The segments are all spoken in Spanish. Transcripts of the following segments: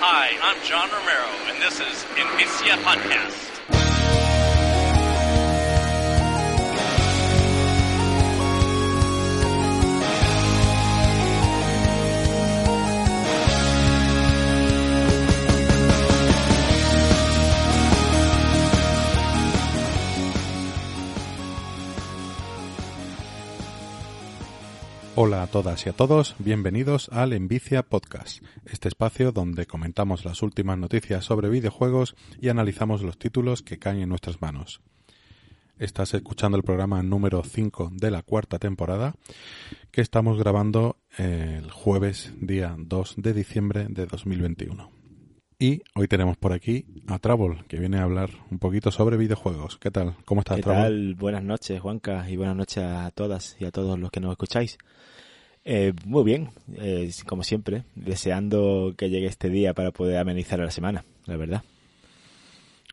Hi, I'm John Romero, and this is Invicia Podcast. Hola a todas y a todos, bienvenidos al Envicia Podcast, este espacio donde comentamos las últimas noticias sobre videojuegos y analizamos los títulos que caen en nuestras manos. Estás escuchando el programa número 5 de la cuarta temporada que estamos grabando el jueves día 2 de diciembre de 2021. Y hoy tenemos por aquí a Trouble, que viene a hablar un poquito sobre videojuegos. ¿Qué tal? ¿Cómo estás, ¿Qué Trouble? tal? Buenas noches, Juanca, y buenas noches a todas y a todos los que nos escucháis. Eh, muy bien, eh, como siempre, deseando que llegue este día para poder amenizar la semana, la verdad.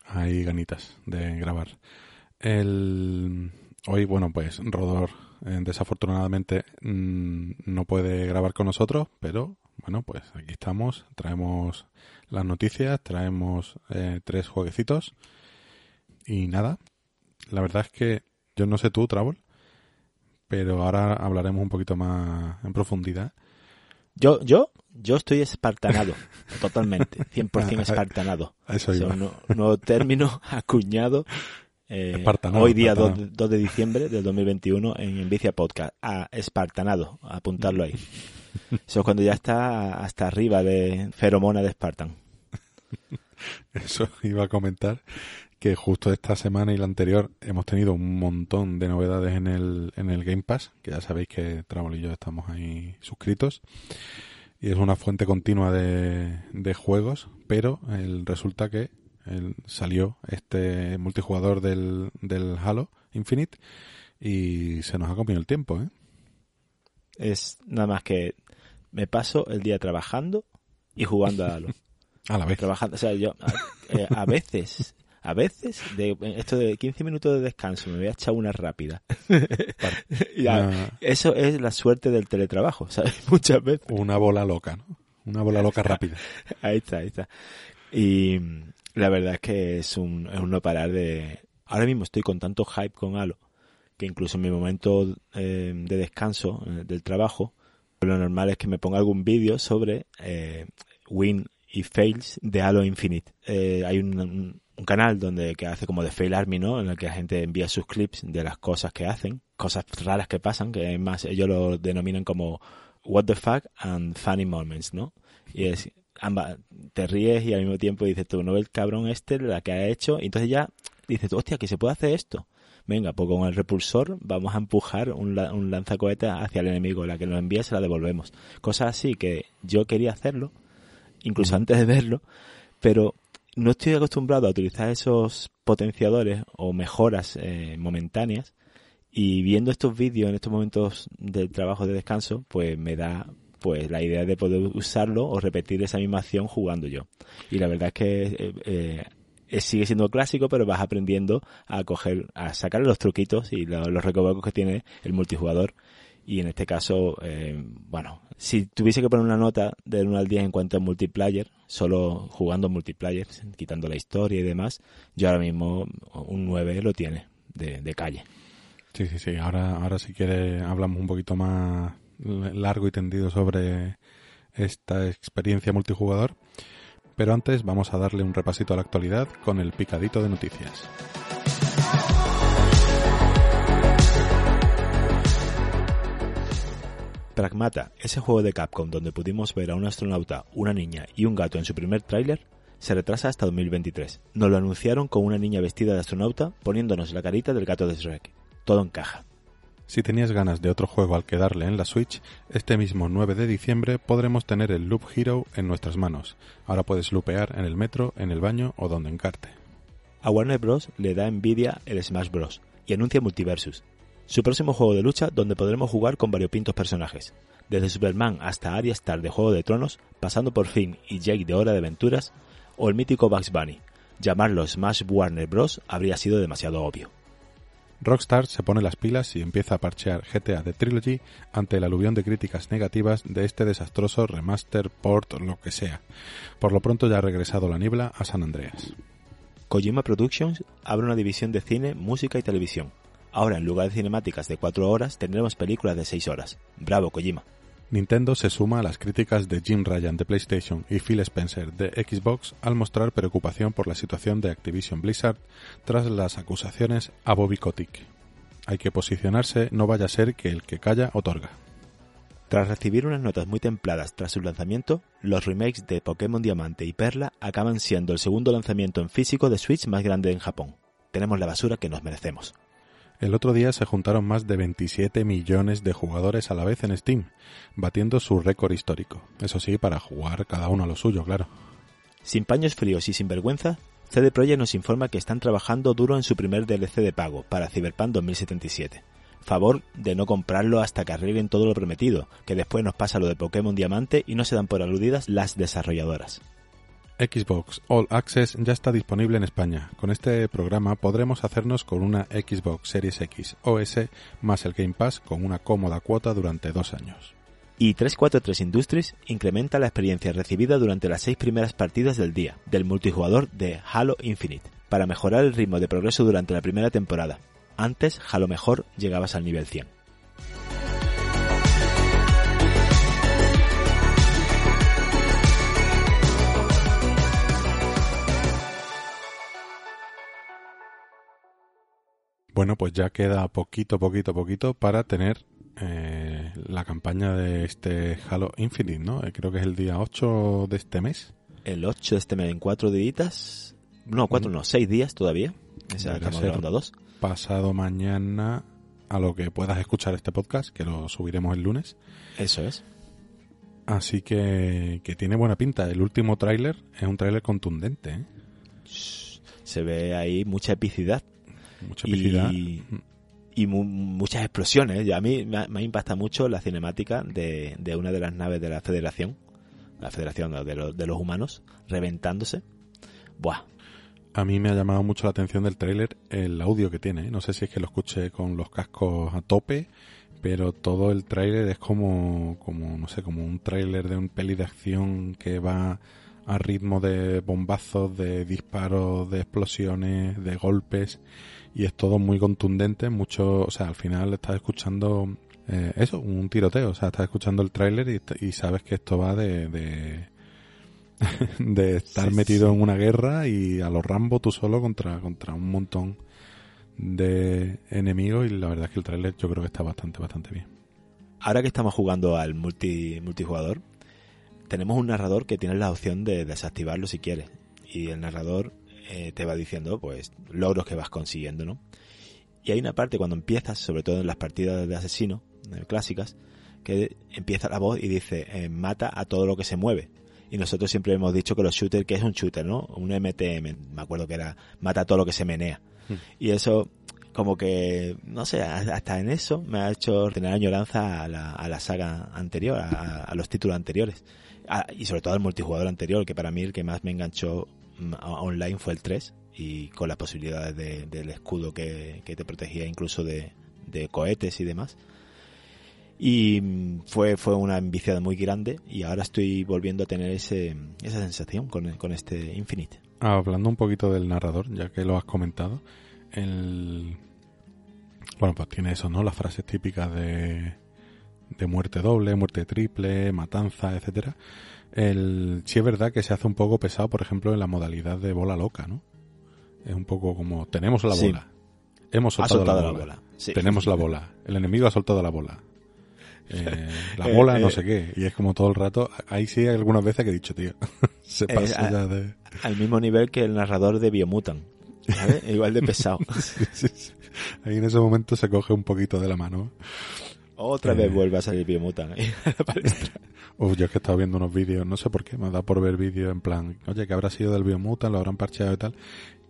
Hay ganitas de grabar. El... Hoy, bueno, pues Rodor eh, desafortunadamente mm, no puede grabar con nosotros, pero bueno, pues aquí estamos, traemos las noticias, traemos eh, tres jueguecitos y nada, la verdad es que yo no sé tú, Travel, pero ahora hablaremos un poquito más en profundidad. Yo, yo, yo estoy espartanado, totalmente, 100% espartanado. Eso un, un nuevo término acuñado eh, Espartanado, hoy día 2, espartanado. de diciembre del 2021 en Envicia Podcast. A espartanado, a apuntarlo ahí. Eso es cuando ya está hasta arriba de feromona de Spartan. Eso iba a comentar que justo esta semana y la anterior hemos tenido un montón de novedades en el, en el Game Pass, que ya sabéis que Travel y yo estamos ahí suscritos. Y es una fuente continua de, de juegos, pero el, resulta que el- salió este multijugador del, del Halo Infinite y se nos ha comido el tiempo, ¿eh? Es nada más que me paso el día trabajando y jugando a Halo. A la vez. trabajando, o sea, yo a, eh, a veces, a veces, de esto de 15 minutos de descanso, me voy a echar una rápida. Y a- Una, Eso es la suerte del teletrabajo, ¿sabes? Muchas veces. una bola loca, ¿no? Una bola loca rápida. Ahí está, ahí está. Y mm, la verdad es que es un, es un no parar de... Ahora mismo estoy con tanto hype con Halo que incluso en mi momento eh, de descanso eh, del trabajo, lo normal es que me ponga algún vídeo sobre eh, win y fails de Halo Infinite. Eh, hay un, canal donde que hace como de fail army, ¿no? En el que la gente envía sus clips de las cosas que hacen, cosas raras que pasan, que además ellos lo denominan como what the fuck and funny moments, ¿no? Y es ambas, te ríes y al mismo tiempo dices tú, no el cabrón este la que ha hecho, y entonces ya dices tú, hostia, que se puede hacer esto. Venga, pues con el repulsor vamos a empujar un, un lanzacohetes hacia el enemigo, la que nos envía se la devolvemos. Cosas así que yo quería hacerlo, incluso antes de verlo, pero no estoy acostumbrado a utilizar esos potenciadores o mejoras eh, momentáneas y viendo estos vídeos en estos momentos del trabajo de descanso, pues me da pues la idea de poder usarlo o repetir esa misma acción jugando yo. Y la verdad es que eh, eh, sigue siendo clásico, pero vas aprendiendo a coger, a sacar los truquitos y lo- los recovecos que tiene el multijugador. Y en este caso, eh, bueno, si tuviese que poner una nota del 1 al 10 en cuanto a multiplayer, solo jugando multiplayer, quitando la historia y demás, yo ahora mismo un 9 lo tiene de, calle. Sí, sí, sí. Ahora, ahora si quiere hablamos un poquito más largo y tendido sobre esta experiencia multijugador. Pero antes vamos a darle un repasito a la actualidad con el picadito de noticias. Pragmata, ese juego de Capcom donde pudimos ver a un astronauta, una niña y un gato en su primer tráiler, se retrasa hasta 2023. Nos lo anunciaron con una niña vestida de astronauta poniéndonos la carita del gato de Shrek. Todo encaja. Si tenías ganas de otro juego al que darle en la Switch, este mismo 9 de diciembre podremos tener el Loop Hero en nuestras manos. Ahora puedes loopear en el metro, en el baño o donde encarte. A Warner Bros. le da envidia el Smash Bros. y anuncia Multiversus, su próximo juego de lucha donde podremos jugar con variopintos personajes, desde Superman hasta Arya Star de Juego de Tronos, pasando por Finn y Jake de Hora de Aventuras, o el mítico Bugs Bunny. Llamarlo Smash Warner Bros. habría sido demasiado obvio. Rockstar se pone las pilas y empieza a parchear GTA The Trilogy ante el aluvión de críticas negativas de este desastroso remaster, port, lo que sea. Por lo pronto ya ha regresado la niebla a San Andreas. Kojima Productions abre una división de cine, música y televisión. Ahora, en lugar de cinemáticas de 4 horas, tendremos películas de 6 horas. Bravo, Kojima. Nintendo se suma a las críticas de Jim Ryan de PlayStation y Phil Spencer de Xbox al mostrar preocupación por la situación de Activision Blizzard tras las acusaciones a Bobby Kotick. Hay que posicionarse, no vaya a ser que el que calla otorga. Tras recibir unas notas muy templadas tras su lanzamiento, los remakes de Pokémon Diamante y Perla acaban siendo el segundo lanzamiento en físico de Switch más grande en Japón. Tenemos la basura que nos merecemos. El otro día se juntaron más de 27 millones de jugadores a la vez en Steam, batiendo su récord histórico. Eso sí, para jugar cada uno a lo suyo, claro. Sin paños fríos y sin vergüenza, CD Projekt nos informa que están trabajando duro en su primer DLC de pago para Cyberpunk 2077. Favor de no comprarlo hasta que arreglen todo lo prometido, que después nos pasa lo de Pokémon Diamante y no se dan por aludidas las desarrolladoras. Xbox All Access ya está disponible en España. Con este programa podremos hacernos con una Xbox Series X OS más el Game Pass con una cómoda cuota durante dos años. Y 343 Industries incrementa la experiencia recibida durante las seis primeras partidas del día del multijugador de Halo Infinite para mejorar el ritmo de progreso durante la primera temporada. Antes, Halo mejor llegabas al nivel 100. Bueno, pues ya queda poquito, poquito, poquito para tener eh, la campaña de este Halo Infinite, ¿no? Eh, creo que es el día 8 de este mes. El 8 de este mes, en cuatro días. No, cuatro, no, seis días todavía. O sea, estamos grabando dos. Pasado mañana a lo que puedas escuchar este podcast, que lo subiremos el lunes. Eso es. Así que, que tiene buena pinta. El último tráiler es un tráiler contundente, ¿eh? Se ve ahí mucha epicidad. Mucha epicidad. y, y mu- muchas explosiones. Y a mí me, ha- me impacta mucho la cinemática de, de una de las naves de la Federación, la Federación de, los- de los humanos, reventándose. Buah, A mí me ha llamado mucho la atención del tráiler el audio que tiene. ¿eh? No sé si es que lo escuché con los cascos a tope, pero todo el tráiler es como, como, no sé, como un tráiler de un peli de acción que va a ritmo de bombazos, de disparos, de explosiones, de golpes, y es todo muy contundente, mucho, o sea, al final estás escuchando eh, eso, un tiroteo, o sea, estás escuchando el tráiler y, y sabes que esto va de, de, de estar Sí, metido sí. en una guerra y a los Rambo tú solo contra, contra un montón de enemigos y la verdad es que el tráiler yo creo que está bastante, bastante bien. ahora que estamos jugando al multi, multijugador, tenemos un narrador que tiene la opción de desactivarlo si quieres. Y el narrador eh, te va diciendo, pues, logros que vas consiguiendo, ¿no? Y hay una parte cuando empiezas, sobre todo en las partidas de asesino eh, clásicas, que empieza la voz y dice, eh, mata a todo lo que se mueve. Y nosotros siempre hemos dicho que los shooters, que es un shooter, ¿no? Un MTM, me acuerdo que era, mata a todo lo que se menea. Hmm. Y eso, como que, no sé, hasta en eso me ha hecho tener añoranza a la, a la saga anterior, a, a los títulos anteriores. A- y sobre todo al multijugador anterior, que para mí el que más me enganchó online fue el 3, y con las posibilidades de- del escudo que, que te protegía incluso de, cohetes y demás. Y mm, fue, fue una enviciada muy grande y ahora estoy volviendo a tener ese, esa sensación con, con este Infinite. Hablando un poquito del narrador, ya que lo has comentado, el... Bueno, pues tiene eso, ¿no? Las frases típicas de, de muerte doble, muerte triple, matanza, etcétera. El... Sí es verdad que se hace un poco pesado, por ejemplo, en la modalidad de bola loca, ¿no? Es un poco como, tenemos la Sí. bola. Hemos soltado, soltado la, la bola. Sí. Tenemos la bola. El enemigo ha soltado la bola. Eh, la Eh, bola, no eh. sé qué. Y es como todo el rato. Ahí sí hay algunas veces que he dicho, tío. se Eh, pasa ya de. Al mismo nivel que el narrador de Biomutant. ¿sabes? Igual de pesado. Sí, sí, sí. Ahí en ese momento se coge un poquito de la mano. Otra Eh. vez vuelve a salir Biomutant. Uf, yo es que he estado viendo unos vídeos, no sé por qué, me dado por ver vídeos en plan, oye, que habrá sido del Biomutant, lo habrán parcheado y tal.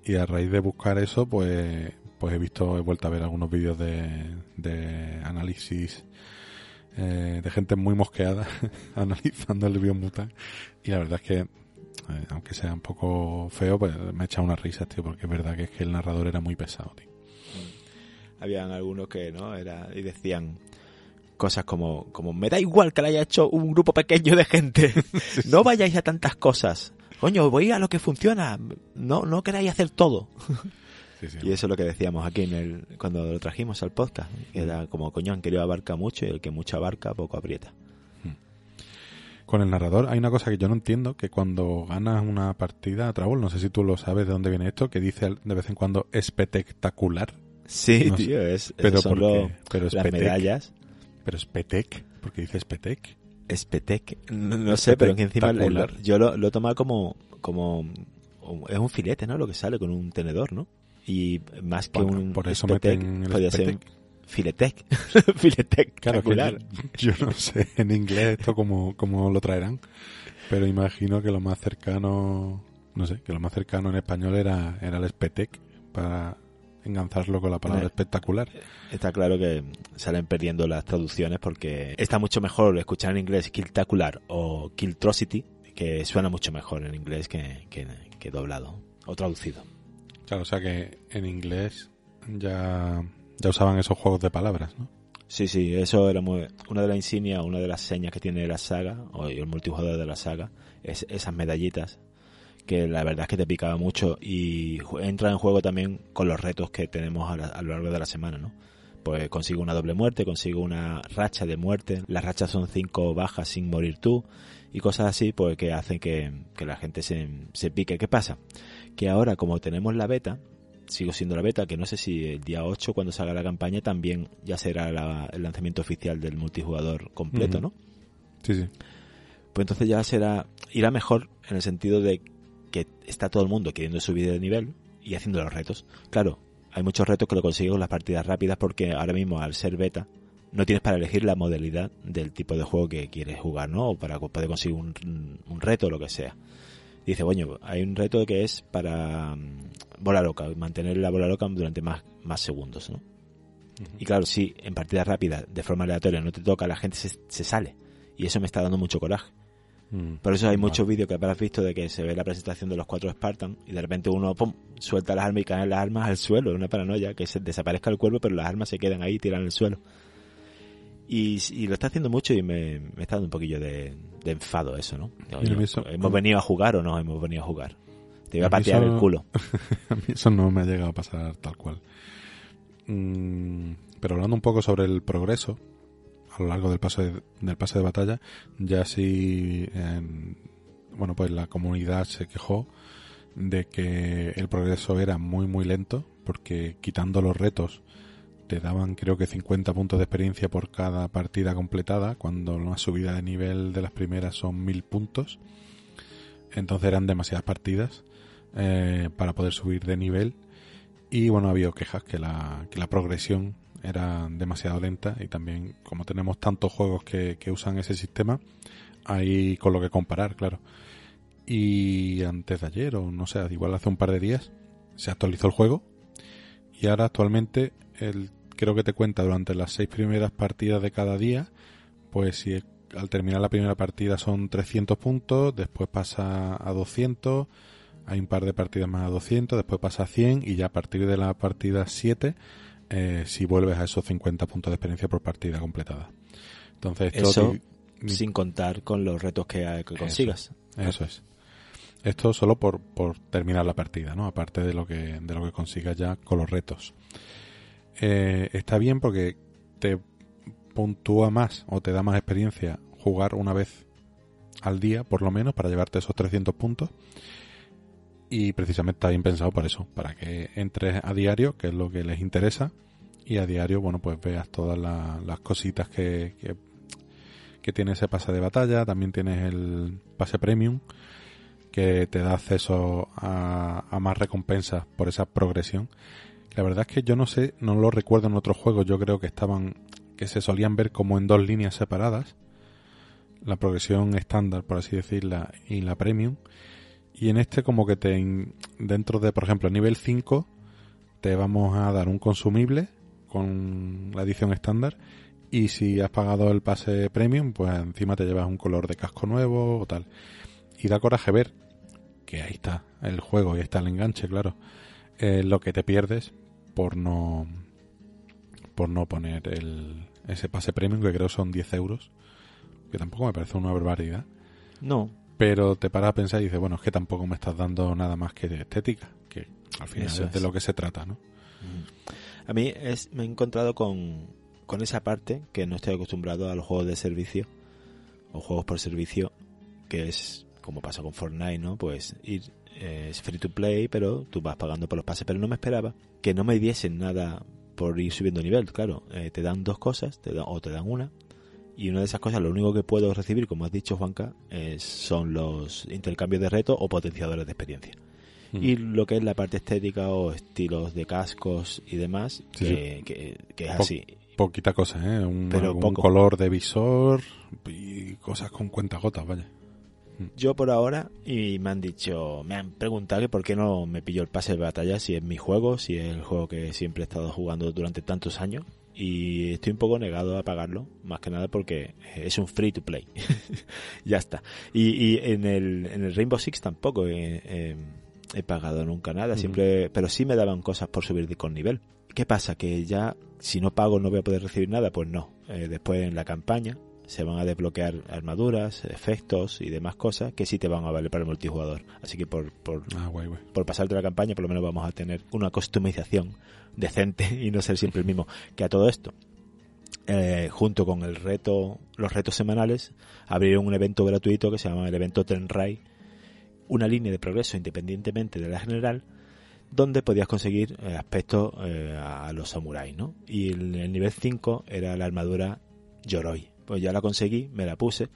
Y a raíz de buscar eso, pues, pues he visto, he vuelto a ver algunos vídeos de, de análisis eh, de gente muy mosqueada analizando el Biomutant. Y la verdad es que, eh, aunque sea un poco feo, pues me ha echado unas risas, tío, porque es verdad que es que el narrador era muy pesado, tío. habían algunos que no era y decían cosas como como me da igual que la haya hecho un grupo pequeño de gente. No vayáis a tantas cosas. Coño voy a lo que funciona. No no queráis hacer todo Sí, sí. y eso es lo que decíamos aquí en el cuando lo trajimos al podcast. Era como coño han querido abarca mucho y el que mucho abarca poco aprieta Con el narrador hay una cosa que yo no entiendo, que cuando ganas una partida, Trabol, no sé si tú lo sabes de dónde viene esto, que dice de vez en cuando espectacular. sí No sé. tío es Pero son los- Pero las medallas Pero Spetec, porque dice Spetec. Spetec. No, no sé, pero que encima Espectacular. yo lo, lo he tomado como, como es un filete, ¿no? Lo que sale con un tenedor, ¿no? Y más que Bueno, un por eso meten el podría ser Spetec. filetec. filetec. Claro, que yo, yo no sé en inglés esto cómo, cómo lo traerán, pero imagino que lo más cercano, no sé, que lo más cercano en español era, era el Spetec, para enganzarlo con la palabra Eh, espectacular. Está claro que salen perdiendo las traducciones porque está mucho mejor escuchar en inglés Killtacular o Killtrocity, que suena mucho mejor en inglés que, que, que doblado o traducido. Claro, o sea que en inglés ya, ya usaban esos juegos de palabras, ¿no? Sí, sí, eso era muy, una de las insignias, una de las señas que tiene la saga, o el multijugador de la saga, es esas medallitas, que la verdad es que te picaba mucho y entra en juego también con los retos que tenemos a, la- a lo largo de la semana, ¿no? Pues consigo una doble muerte, consigo una racha de muerte, las rachas son cinco bajas sin morir tú, y cosas así, pues que hacen que, que la gente se, se pique. ¿Qué pasa? Que ahora, como tenemos la beta, sigo siendo la beta, que no sé si el día 8 cuando salga la campaña también ya será la- el lanzamiento oficial del multijugador completo. ¿no? Sí, sí. Pues entonces ya será, irá mejor en el sentido de que está todo el mundo queriendo subir de nivel y haciendo los retos. Claro, hay muchos retos que lo consigues con las partidas rápidas porque ahora mismo al ser beta no tienes para elegir la modalidad del tipo de juego que quieres jugar, ¿no? O para poder conseguir un, un reto o lo que sea. Dice, bueno, hay un reto que es para mm, bola loca, mantener la bola loca durante más, más segundos, ¿no? Y claro, si en partidas rápidas, de forma aleatoria, no te toca, la gente se, se sale. Y eso me está dando mucho coraje. Mm. Por eso hay Vale. muchos vídeos que habrás visto de que se ve la presentación de los cuatro Spartan y de repente uno pum, suelta las armas y caen las armas al suelo. Es una paranoia, que se desaparezca el cuerpo, pero las armas se quedan ahí y tiran al suelo. Y, y lo está haciendo mucho y me, me está dando un poquillo de, de enfado eso, ¿no? Eso- ¿Hemos venido a jugar o no hemos venido a jugar? Te iba a patear eso- el culo. A mí eso no me ha llegado a pasar tal cual. Mm, pero hablando un poco sobre el progreso a lo largo del paso de, del pase de batalla, ya sí, en- bueno, pues la comunidad se quejó de que el progreso era muy muy lento porque quitando los retos te daban creo que 50 puntos de experiencia por cada partida completada cuando la subida de nivel de las primeras son 1000 puntos. Entonces eran demasiadas partidas eh, para poder subir de nivel. Y bueno ha habido quejas que la, que la progresión era demasiado lenta y también como tenemos tantos juegos que, que usan ese sistema hay con lo que comparar claro. Y antes de ayer o no sé igual hace un par de días se actualizó el juego y ahora actualmente el, creo que te cuenta durante las seis primeras partidas de cada día pues si al terminar la primera partida son 300 puntos después pasa a 200 hay un par de partidas más a 200, después pasa a 100 y ya a partir de la partida 7 eh, si vuelves a esos 50 puntos de experiencia por partida completada. Entonces esto Eso sin contar con los retos que, que consigas. eso es. Esto solo por, por terminar la partida, ¿no? Aparte de lo que de lo que consigas ya con los retos. Eh, está bien porque te puntúa más o te da más experiencia jugar una vez al día, por lo menos, para llevarte esos 300 puntos. Y precisamente está bien pensado para eso, para que entres a diario, que es lo que les interesa, y a diario, bueno, pues veas todas la- las cositas que, que, que tiene ese pase de batalla. También tienes el pase premium, que te da acceso a, a más recompensas por esa progresión. La verdad es que yo no sé, no lo recuerdo en otros juegos, yo creo que estaban, que se solían ver como en dos líneas separadas. La progresión estándar, por así decirla, y la premium. Y en este como que te, dentro de, por ejemplo, nivel 5, te vamos a dar un consumible con la edición estándar. Y si has pagado el pase premium, pues encima te llevas un color de casco nuevo o tal. Y da coraje ver que ahí está el juego y está el enganche, claro. eh, lo que te pierdes por no por no poner el, ese pase premium que creo son 10 euros, que tampoco me parece una barbaridad. No. Pero te paras a pensar y dices, bueno, es que tampoco me estás dando nada más que estética, que al final es de lo que se trata, ¿no? A mí es, me he encontrado con, con esa parte que no estoy acostumbrado a los juegos de servicio o juegos por servicio, que es como pasa con Fortnite, ¿no? Pues ir eh, es free to play, pero tú vas pagando por los pases. Pero no me esperaba que no me diesen nada por ir subiendo nivel. Claro, eh, te dan dos cosas, te o te dan una. Y una de esas cosas, lo único que puedo recibir, como has dicho, Juanca, son los intercambios de reto o potenciadores de experiencia. Hmm. Y lo que es la parte estética o estilos de cascos y demás, que, es así. Poquita cosa, ¿eh? Un, color de visor y cosas con cuentagotas, vaya. Yo por ahora, y me han dicho, me han preguntado que por qué no me pillo el pase de batalla si es mi juego, si es el juego que siempre he estado jugando durante tantos años. Y estoy un poco negado a pagarlo, más que nada porque es un free to play. ya está. Y, en, el, en el Rainbow Six tampoco he, pagado nunca nada, siempre, pero sí me daban cosas por subir con nivel. ¿Qué pasa? Que ya si no pago no voy a poder recibir nada, pues no. Eh, después en la campaña se van a desbloquear armaduras, efectos y demás cosas que sí te van a valer para el multijugador. Así que por, por, ah, por pasarte la campaña, por lo menos vamos a tener una customización decente y no ser siempre el mismo. Que a todo esto, eh, junto con el reto, los retos semanales, abrieron un evento gratuito que se llama el evento Tenrai, una línea de progreso independientemente de la general, donde podías conseguir eh, aspectos eh, a los samuráis, ¿no? Y el, el nivel 5 era la armadura Yoroi, pues ya la conseguí, me la puse,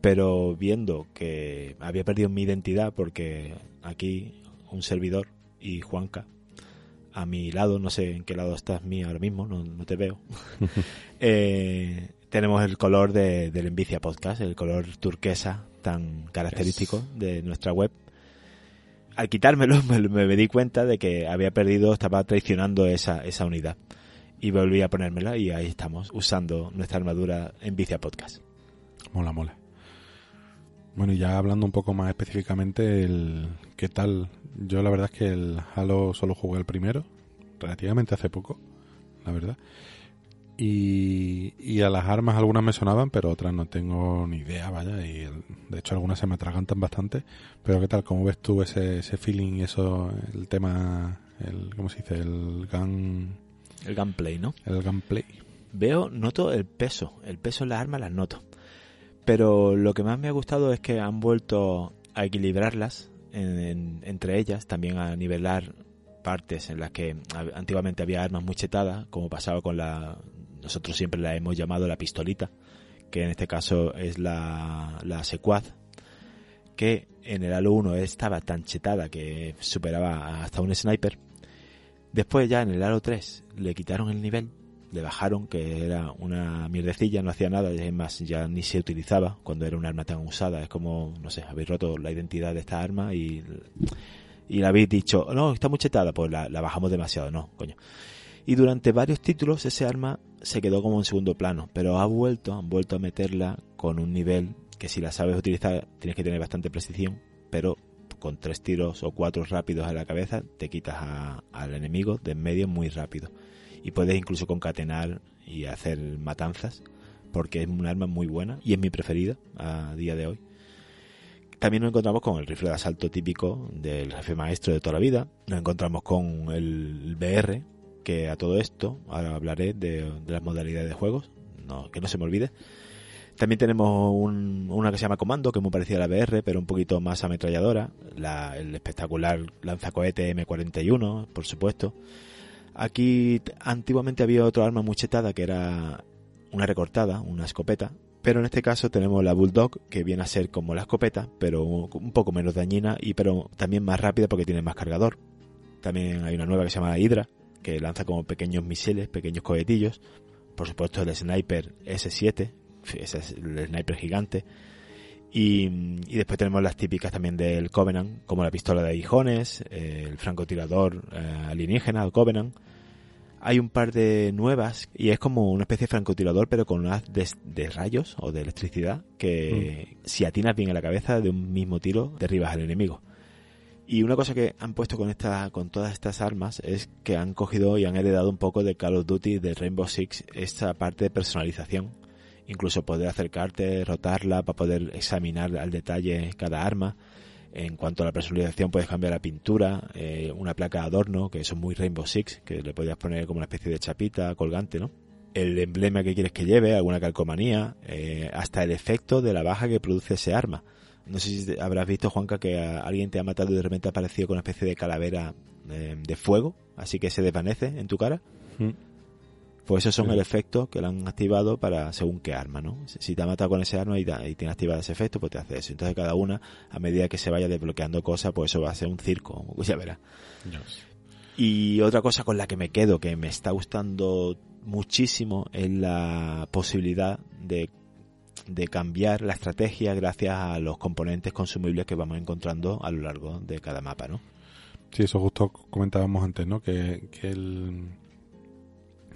pero viendo que había perdido mi identidad porque aquí un servidor y Juanca a mi lado, no sé en qué lado estás mío ahora mismo, no, te veo, eh, tenemos el color de, del Envicia Podcast, el color turquesa tan característico de nuestra web. Al quitármelo me, me, di cuenta de que había perdido, estaba traicionando esa, esa unidad y volví a ponérmela y ahí estamos, usando nuestra armadura en Vicia Podcast. Mola, mola. Bueno, y ya hablando un poco más específicamente, el ¿qué tal? Yo la verdad es que el Halo solo jugué el primero, relativamente hace poco, la verdad. Y, y a las armas algunas me sonaban, pero otras no tengo ni idea, vaya. Y de hecho algunas se me atragantan bastante. Pero ¿qué tal? ¿Cómo ves tú ese, ese feeling y eso, el tema, el, ¿cómo se dice? El gun el gameplay, ¿no? El gameplay. Veo, noto el peso, el peso en las armas las noto. Pero lo que más me ha gustado es que han vuelto a equilibrarlas entre ellas, también a nivelar partes en las que antiguamente había armas muy chetadas, como pasaba con la... Nosotros siempre la hemos llamado la pistolita, que en este caso es la, la secuaz, que en el Halo 1 estaba tan chetada que superaba hasta un sniper, Después ya en el Halo 3 le quitaron el nivel, le bajaron, que era una mierdecilla, no hacía nada, es más, ya ni se utilizaba cuando era un arma tan usada. Es como, no sé, habéis roto la identidad de esta arma y, y la habéis dicho, no, está muy chetada, pues la, la bajamos demasiado, no, coño. Y durante varios títulos ese arma se quedó como en segundo plano, pero ha vuelto, han vuelto a meterla con un nivel que si la sabes utilizar tienes que tener bastante precisión, pero con tres tiros o cuatro rápidos a la cabeza te quitas al enemigo de en medio muy rápido. Y puedes incluso concatenar y hacer matanzas, porque es un arma muy buena y es mi preferida a día de hoy. También nos encontramos con el rifle de asalto típico del jefe maestro de toda la vida. Nos encontramos con el BR, que a todo esto ahora hablaré de, de las modalidades de juegos, no, que no se me olvide. También tenemos una que se llama Comando, que es muy parecida a la BR, pero un poquito más ametralladora. el espectacular lanzacohete M41, por supuesto. Aquí antiguamente había otra arma muy chetada que era una recortada, una escopeta. Pero en este caso tenemos la Bulldog, que viene a ser como la escopeta, pero un poco menos dañina y pero también más rápida porque tiene más cargador. También hay una nueva que se llama Hydra, que lanza como pequeños misiles, pequeños cohetillos. Por supuesto el Sniper S7, ese es el sniper gigante. Y, después tenemos las típicas también del Covenant, como la pistola de aguijones, el francotirador eh, alienígena, el Covenant. Hay un par de nuevas y es como una especie de francotirador, pero con unas de, rayos o de electricidad que mm. si atinas bien a la cabeza de un mismo tiro derribas al enemigo. Y una cosa que han puesto con esta, con todas estas armas es que han cogido y han heredado un poco de Call of Duty, de Rainbow Six, esta parte de personalización. Incluso poder acercarte, rotarla para poder examinar al detalle cada arma. En cuanto a la personalización, puedes cambiar la pintura, eh, una placa de adorno, que es muy Rainbow Six, que le podías poner como una especie de chapita colgante, ¿no? El emblema que quieres que lleve, alguna calcomanía, eh, hasta el efecto de la baja que produce ese arma. No sé si habrás visto, Juanca, que alguien te ha matado y de repente ha aparecido con una especie de calavera eh, de fuego, así que se desvanece en tu cara. Mm. Pues esos son Sí. el efecto que lo han activado para según qué arma, ¿no? Si te ha matado con ese arma y, y tiene activado ese efecto, pues te hace eso. Entonces cada una, a medida que se vaya desbloqueando cosas, pues eso va a ser un circo, ya verás. Y otra cosa con la que me quedo, que me está gustando muchísimo, es la posibilidad de, de cambiar la estrategia gracias a los componentes consumibles que vamos encontrando a lo largo de cada mapa, ¿no? Sí, eso justo comentábamos antes, ¿no? Que, que, el,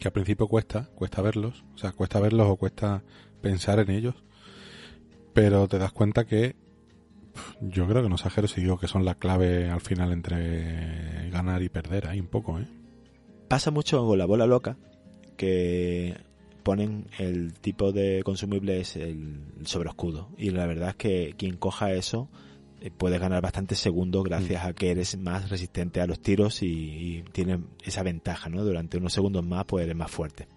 que al principio cuesta, cuesta verlos, o sea, cuesta verlos o cuesta pensar en ellos, pero te das cuenta que yo creo que no exagero si digo que son la clave al final entre ganar y perder, ahí un poco, ¿eh? Pasa mucho con la bola loca que ponen el tipo de consumible es el sobreescudo y la verdad es que quien coja eso eh, puede ganar bastantes segundos gracias a que eres más resistente a los tiros y, y tienes esa ventaja, ¿no? Durante unos segundos más pues eres más fuerte.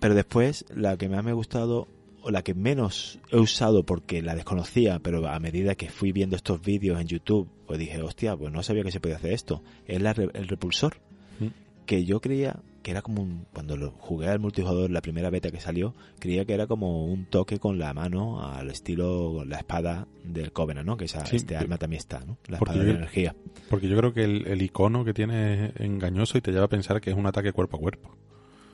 Pero después la que más me ha gustado o la que menos he usado porque la desconocía, pero a medida que fui viendo estos vídeos en YouTube, pues dije, hostia, pues no sabía que se podía hacer esto. Es la el repulsor Mm. que yo creía que era como un, cuando lo jugué al multijugador la primera beta que salió, creía que era como un toque con la mano al estilo la espada del Covenant, ¿no? Que esa, Sí, este arma también está, ¿no? La espada de yo- energía. Porque yo creo que el, el icono que tiene es engañoso y te lleva a pensar que es un ataque cuerpo a cuerpo.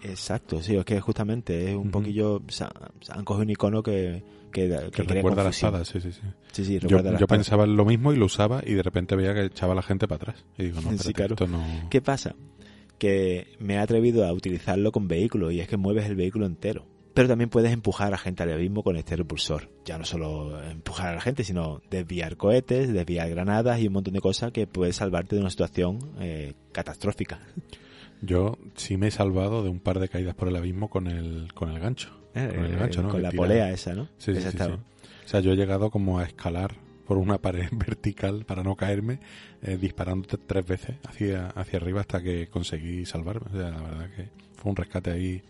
Exacto, sí, es que justamente es un poquillo, o sea, han cogido un icono que, que, que recuerda la espada, sí, sí, sí. Sí, sí, Yo, yo pensaba en lo mismo y lo usaba y de repente veía que echaba a la gente para atrás. Y digo, no, Sí, espérate, claro. esto no... ¿Qué pasa? Que me he atrevido a utilizarlo con vehículos y es que mueves el vehículo entero. Pero también puedes empujar a gente al abismo con este repulsor. Ya no solo empujar a la gente, sino desviar cohetes, desviar granadas y un montón de cosas que puede salvarte de una situación eh, catastrófica. Yo sí me he salvado de un par de caídas por el abismo con el, con el gancho. Eh, Con el gancho, ¿no? Con Que la polea esa, ¿no? Sí, Esa sí. O sea, yo he llegado como a escalar por una pared vertical para no caerme, eh, disparando tres veces hacia, hacia arriba hasta que conseguí salvarme. O sea, la verdad que fue un rescate ahí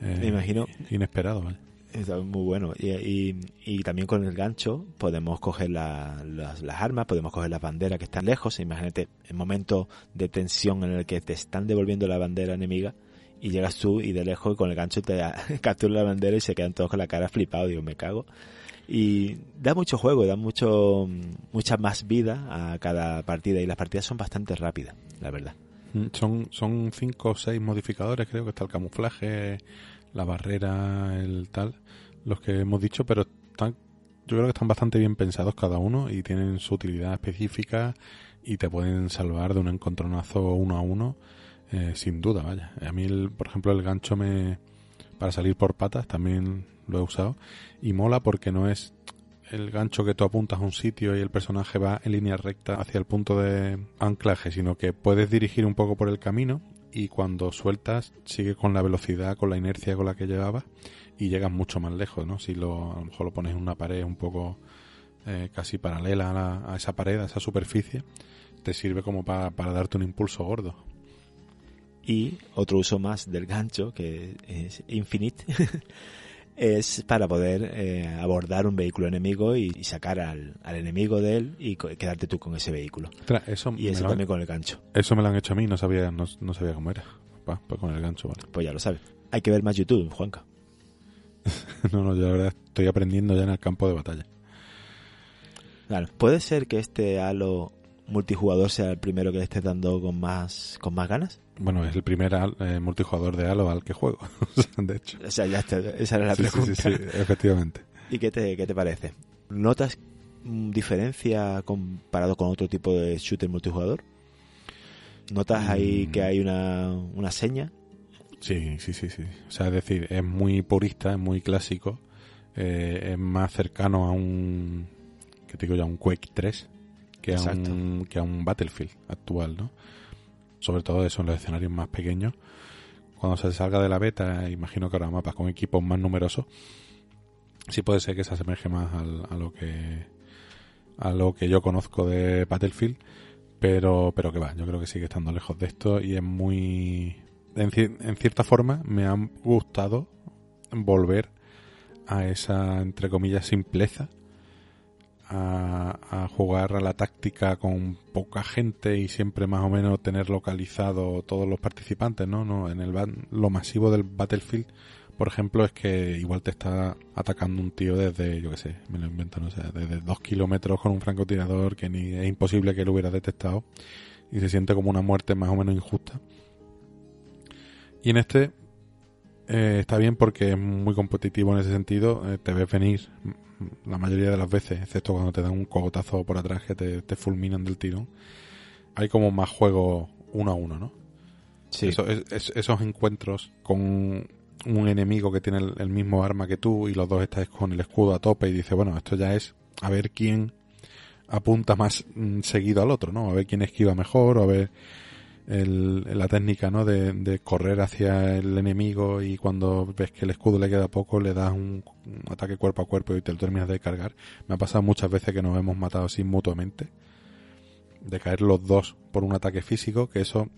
eh, Me imagino. inesperado. ¿vale? Está muy bueno. Y, y- y también con el gancho podemos coger la- las, las armas, podemos coger las banderas que están lejos. Imagínate el momento de tensión en el que te están devolviendo la bandera enemiga y llegas tú y de lejos y con el gancho te captura la bandera y se quedan todos con la cara flipados. Digo, me cago. Y da mucho juego, da mucho mucha más vida a cada partida y las partidas son bastante rápidas, la verdad. Mm, Son, son cinco o seis modificadores, creo que está el camuflaje, la barrera, el tal, los que hemos dicho, pero están, yo creo que están bastante bien pensados cada uno y tienen su utilidad específica y te pueden salvar de un encontronazo uno a uno, eh, sin duda, vaya. A mí, por ejemplo, el gancho me para salir por patas también lo he usado y mola porque no es el gancho que tú apuntas a un sitio y el personaje va en línea recta hacia el punto de anclaje, sino que puedes dirigir un poco por el camino y cuando sueltas sigue con la velocidad, con la inercia con la que llevabas y llegas mucho más lejos, ¿no? Si lo, a lo mejor lo pones en una pared un poco eh, casi paralela a, la- esa pared, a esa superficie, te sirve como pa- para darte un impulso gordo. Y otro uso más del gancho, que es infinite, es para poder eh, abordar un vehículo enemigo y, y sacar al, al enemigo de él y quedarte tú con ese vehículo. Eso, Y eso han, también con el gancho. eso me lo han hecho a mí, no sabía, no, no sabía cómo era. Pa, pues con el gancho, vale. Pues ya lo sabes. Hay que ver más YouTube, Juanca. No, no, yo la verdad estoy aprendiendo ya en el campo de batalla. Claro. Puede ser que este Halo multijugador sea el primero que le estés dando con más, con más ganas. Bueno, es el primer al- eh, multijugador de Halo al que juego, de hecho. O sea, ya está, esa era la Sí, pregunta. sí, sí, efectivamente. ¿Y qué te, qué te parece? ¿Notas diferencia comparado con otro tipo de shooter multijugador? ¿Notas ahí Mm. que hay una, una seña? Sí, sí, sí, sí. O sea, es decir, es muy purista, es muy clásico, eh, es más cercano a un, que te digo ya, un Quake 3 que a, un, que a un Battlefield actual, ¿no? Sobre todo eso en los escenarios más pequeños. Cuando se salga de la beta, imagino que habrá mapas con equipos más numerosos. Sí puede ser que se asemeje más a lo que a lo que yo conozco de Battlefield, pero pero que va, yo creo que sigue estando lejos de esto y es muy en, en cierta forma me ha gustado volver a esa entre comillas simpleza a, jugar a la táctica con poca gente y siempre más o menos tener localizado todos los participantes, ¿no? no en el lo masivo del Battlefield, por ejemplo, es que igual te está atacando un tío desde, yo qué sé, me lo invento, no sé, desde dos kilómetros con un francotirador que ni es imposible que lo hubiera detectado y se siente como una muerte más o menos injusta. Y en este eh, está bien porque es muy competitivo en ese sentido, eh, te ves venir la mayoría de las veces, excepto cuando te dan un cogotazo por atrás que te, fulminan del tiro hay como más juego uno a uno, ¿no? Sí. esos encuentros con un enemigo que tiene el, mismo arma que tú y los dos estáis con el escudo a tope y dice, bueno, esto ya es a ver quién apunta más mm, seguido al otro, ¿no? A ver quién esquiva mejor o a ver el, la técnica ¿no? De, correr hacia el enemigo y cuando ves que el escudo le queda poco le das un, ataque cuerpo a cuerpo y te lo terminas de cargar. Me ha pasado muchas veces que nos hemos matado así mutuamente. De caer los dos por un ataque físico, que eso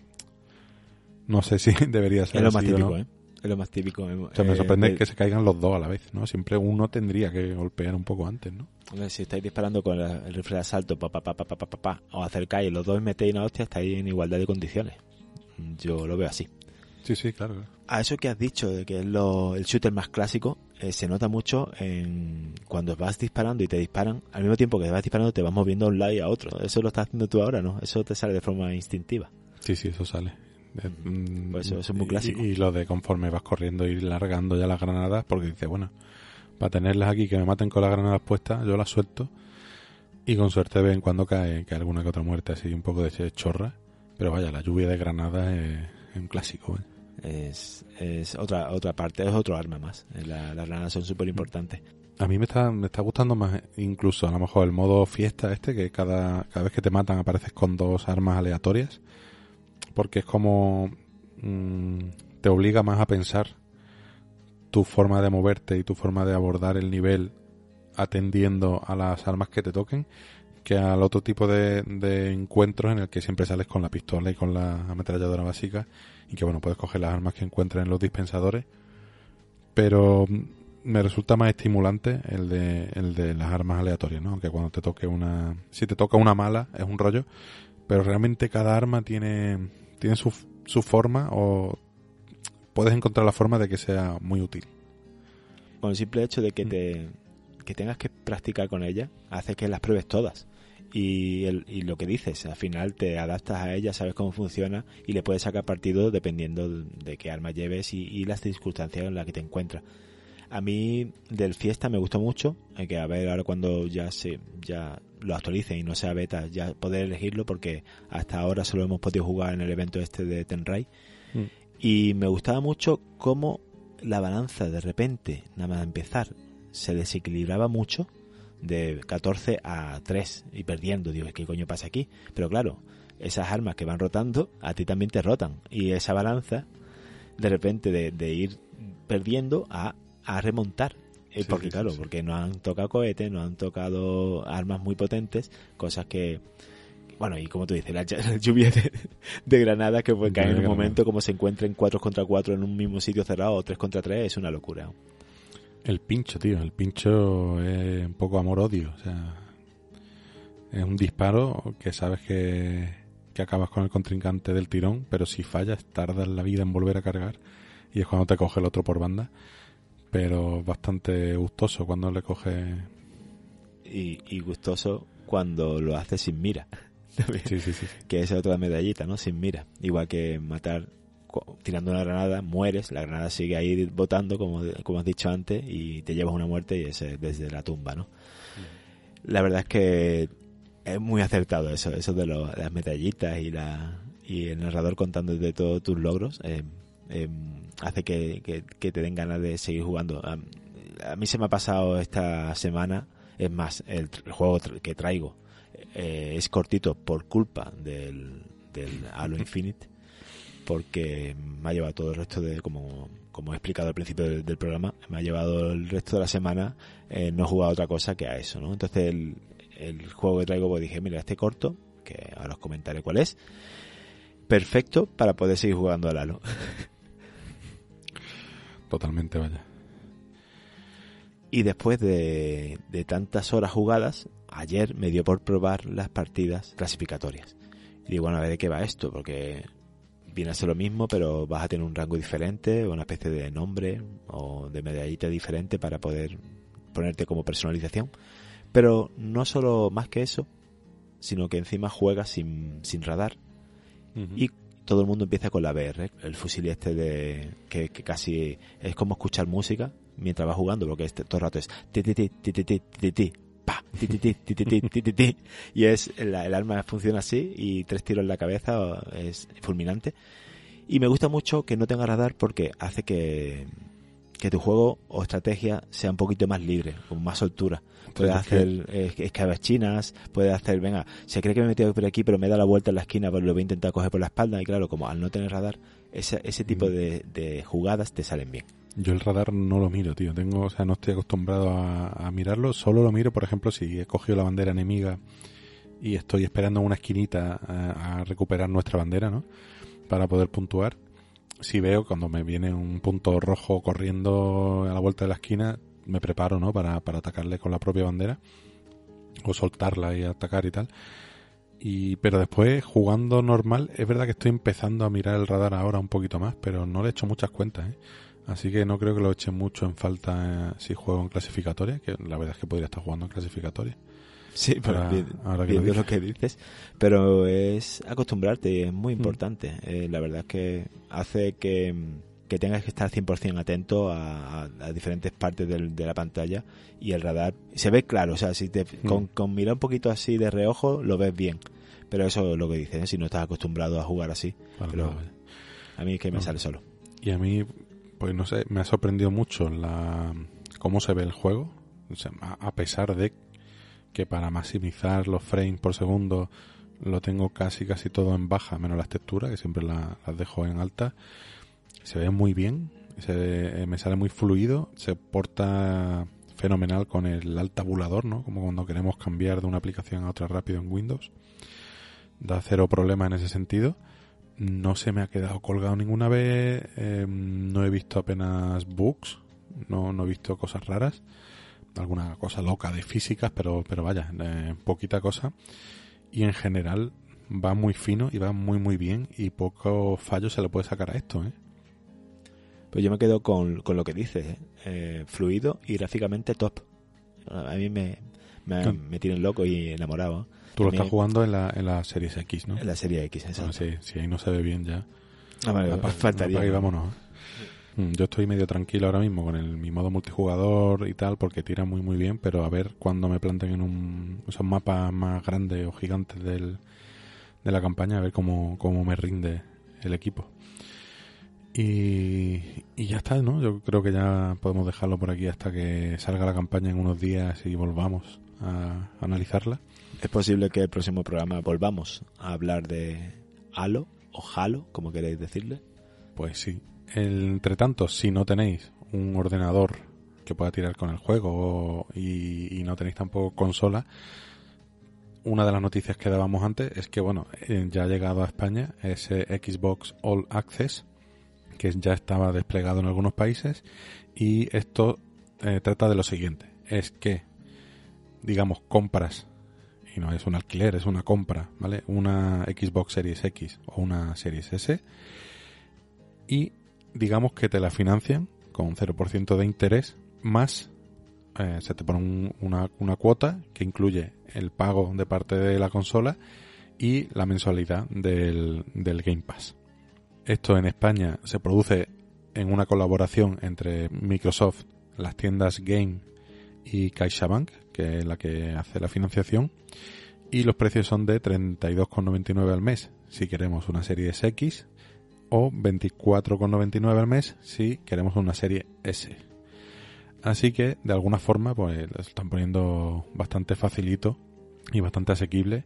no sé si debería ser. Es lo más típico, ¿eh? Es lo más típico. me eh, sorprende que se caigan los dos a la vez, ¿no? Siempre uno tendría que golpear un poco antes, ¿no? Si estáis disparando con el rifle de asalto, pa, pa, pa, pa, pa, pa, o acercáis y los dos metéis una hostia, estáis en igualdad de condiciones. Yo lo veo así. Sí, sí, claro. A eso que has dicho, de que es lo, el shooter más clásico, eh, se nota mucho en cuando vas disparando y te disparan, al mismo tiempo que vas disparando te vas moviendo a un lado y a otro. Eso lo estás haciendo tú ahora, ¿no? Eso te sale de forma instintiva. Sí, sí, eso sale. Mm, pues eso, es muy clásico. Y, lo de conforme vas corriendo y largando ya las granadas, porque dice, bueno, para tenerlas aquí que me maten con las granadas puestas, yo las suelto y con suerte ven cuando cae, que alguna que otra muerte así un poco de chorra. Pero vaya, la lluvia de granadas es, un clásico. ¿eh? Es, es otra otra parte, es otro arma más. las granadas son súper importantes. A mí me está, me está gustando más incluso a lo mejor el modo fiesta este, que cada, cada vez que te matan apareces con dos armas aleatorias porque es como mm, te obliga más a pensar tu forma de moverte y tu forma de abordar el nivel atendiendo a las armas que te toquen que al otro tipo de, encuentros en el que siempre sales con la pistola y con la ametralladora básica y que bueno puedes coger las armas que encuentres en los dispensadores pero me resulta más estimulante el de, el de las armas aleatorias, ¿no? Aunque cuando te toque una... Si te toca una mala es un rollo, pero realmente cada arma tiene, tiene su, su forma o puedes encontrar la forma de que sea muy útil. Con el simple hecho de que mm. te que tengas que practicar con ella hace que las pruebes todas. Y, el, y lo que dices, al final te adaptas a ella, sabes cómo funciona y le puedes sacar partido dependiendo de qué arma lleves y, y las circunstancias en las que te encuentras. A mí del Fiesta me gustó mucho, hay que a ver ahora cuando ya se ya lo actualicen y no sea beta, ya poder elegirlo porque hasta ahora solo hemos podido jugar en el evento este de Tenrai. Mm. Y me gustaba mucho cómo la balanza de repente, nada más empezar, se desequilibraba mucho de 14 a 3 y perdiendo. Digo, ¿qué coño pasa aquí? Pero claro, esas armas que van rotando, a ti también te rotan. Y esa balanza, de repente, de ir perdiendo a a remontar. Eh, porque claro, porque no han tocado cohetes, no han tocado armas muy potentes, cosas que, bueno, y como tú dices, la, lluvia de, granadas que pueden caer en un momento como se encuentren 4 contra 4 en un mismo sitio cerrado o 3 contra 3 es una locura. El pincho, tío, el pincho es un poco amor-odio, o sea, es un disparo que sabes que, que acabas con el contrincante del tirón, pero si fallas tardas la vida en volver a cargar y es cuando te coge el otro por banda pero bastante gustoso cuando le coge. Y, gustoso cuando lo hace sin mira. Sí, sí, sí, Que es otra medallita, ¿no? Sin mira. Igual que matar tirando una granada, mueres, la granada sigue ahí botando, como, como has dicho antes, y te llevas una muerte y es desde la tumba, ¿no? Mm. La verdad es que es muy acertado eso, eso de, las medallitas y, la, y el narrador contando de todos tus logros. Eh, Em, hace que, te den ganas de seguir jugando. A, mí se me ha pasado esta semana Es más, el, el juego que traigo eh, es cortito por culpa del, del Halo Infinite, porque me ha llevado todo el resto de, como, como he explicado al principio del, del programa, me ha llevado el resto de la semana eh, no jugar a otra cosa que a eso, ¿no? Entonces el, el juego que traigo, pues dije, mira, este corto, que ahora os comentaré cuál es, perfecto para poder seguir jugando al Halo. Totalmente, vaya. Y después de, de tantas horas jugadas, ayer me dio por probar las partidas clasificatorias. Y digo, bueno, a ver de qué va esto, porque viene a ser lo mismo, pero vas a tener un rango diferente, una especie de nombre o de medallita diferente para poder ponerte como personalización. Pero no solo más que eso, sino que encima juegas sin, sin radar. Y todo el mundo empieza con la VR, el fusil este de que, que casi es como escuchar música mientras vas jugando, porque este, todo el rato es ti ti ti ti ti ti pa ti ti ti ti ti ti ti ti y es el, el arma funciona así y tres tiros en la cabeza es fulminante y me gusta mucho que no tenga radar porque hace que que tu juego o estrategia sea un poquito más libre, con más soltura. Puedes hacer eh, escabechinas, puedes hacer, venga, se cree que me he metido por aquí, pero me da la vuelta en la esquina, pero lo voy a intentar coger por la espalda. Y claro, como al no tener radar, ese, ese tipo de, de jugadas te salen bien. Yo el radar no lo miro, tío. Tengo, o sea, no estoy acostumbrado a, a mirarlo. Solo lo miro, por ejemplo, si he cogido la bandera enemiga y estoy esperando en una esquinita a, a recuperar nuestra bandera, ¿no? Para poder puntuar. Si veo cuando me viene un punto rojo corriendo a la vuelta de la esquina, me preparo, ¿no? Para, para atacarle con la propia bandera. O soltarla y atacar y tal. Y, pero después, jugando normal, es verdad que estoy empezando a mirar el radar ahora un poquito más, pero no le he hecho muchas cuentas, ¿eh? Así que no creo que lo eche mucho en falta eh, si juego en clasificatoria, que la verdad es que podría estar jugando en clasificatoria. Sí, pero Ahora- que lo lo que dices. Pero es acostumbrarte y es muy Mm. importante. Eh, la verdad es que hace que, que tengas que estar 100% atento a, a- a diferentes partes del- de la pantalla y el radar se ve claro. O sea, si te, Mm. con, con mirar un poquito así de reojo lo ves bien. Pero eso es lo que dices, ¿eh? si no estás acostumbrado a jugar así. Pero a mí es que me No. sale solo. Y a mí, pues no sé, me ha sorprendido mucho la cómo se ve el juego. O sea, a pesar de que para maximizar los frames por segundo lo tengo casi casi todo en baja, menos las texturas, que siempre la- las dejo en alta. Se ve muy bien, se, eh, me sale muy fluido, se porta fenomenal con el alt tabulador, ¿no? Como cuando queremos cambiar de una aplicación a otra rápido en Windows. Da cero problema en ese sentido no se me ha quedado colgado ninguna vez, eh, no he visto apenas bugs, no, no he visto cosas raras, alguna cosa loca de físicas, pero, pero vaya, eh, poquita cosa. Y en general va muy fino y va muy muy bien y poco fallo se le puede sacar a esto, ¿eh? Pues yo me quedo con, con lo que dices, ¿eh? Eh, fluido y gráficamente top. A mí me, me, Sí. me tienen loco y enamorado. Tú lo También estás jugando en la, en la Series X, ¿no? En la serie X, esa. Bueno, sí, si ahí no se ve bien ya. Ah, vale, Apa- faltaría. apaga y vámonos. Yo estoy medio tranquilo ahora mismo con el, mi modo multijugador y tal, porque tira muy muy bien, pero a ver cuando me planten en un, esos mapas más grandes o gigantes del, de la campaña, a ver cómo, cómo me rinde el equipo. Y, y ya está, ¿no? Yo creo que ya podemos dejarlo por aquí hasta que salga la campaña en unos días y volvamos a analizarla. Es posible que el próximo programa volvamos a hablar de Halo o Halo, como queréis decirle. Pues sí. Entre tanto, si no tenéis un ordenador que pueda tirar con el juego y no tenéis tampoco consola, una de las noticias que dábamos antes es que, bueno, eh, ya ha llegado a España ese Xbox All Access, que ya estaba desplegado en algunos países, y esto eh, trata de lo siguiente, es que, digamos, compras, y no es un alquiler, es una compra, ¿vale? Una Xbox Series X o una Series S, y digamos que te la financian con 0% de interés más eh, se te pone un- una, una cuota que incluye el pago de parte de la consola y la mensualidad del, del Game Pass. Esto en España se produce en una colaboración entre Microsoft, las tiendas Game y CaixaBank, que es la que hace la financiación, y los precios son de 32,99 al mes si queremos una serie X o 24,99 al mes si queremos una serie S. Así que, de alguna forma, pues lo están poniendo bastante facilito y bastante asequible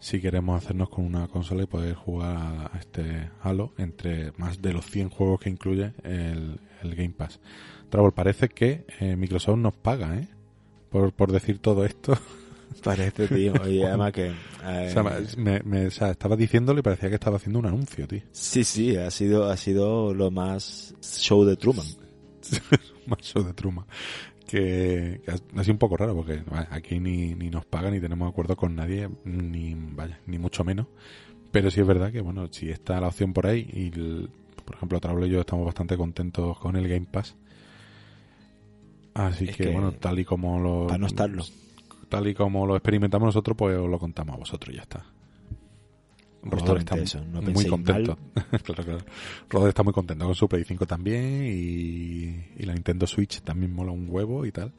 si queremos hacernos con una consola y poder jugar a este Halo entre más de los 100 juegos que incluye el, Game Pass. Travel, parece que eh, Microsoft nos paga, ¿eh? Por, por decir todo esto. Parece, tío. Y además que... eh, O sea, me, me- o sea, estaba diciéndolo y parecía que estaba haciendo un anuncio, tío. sí, sí, ha sido, ha sido lo más show de Truman. Más show de Truma. Que, que ha sido un poco raro porque vaya, aquí ni, ni nos pagan ni tenemos acuerdo con nadie, ni vaya, ni mucho menos. Pero sí es verdad que, bueno, si está la opción por ahí y, el- por ejemplo, Trablo y yo estamos bastante contentos con el Game Pass. Así que, bueno, tal y como lo... Para no estarlo. Tal y como lo experimentamos nosotros, pues os lo contamos a vosotros y ya está. Roder Justamente está eso, no muy contento. claro, está muy contento con su Play 5 también y, y la Nintendo Switch también mola un huevo y tal.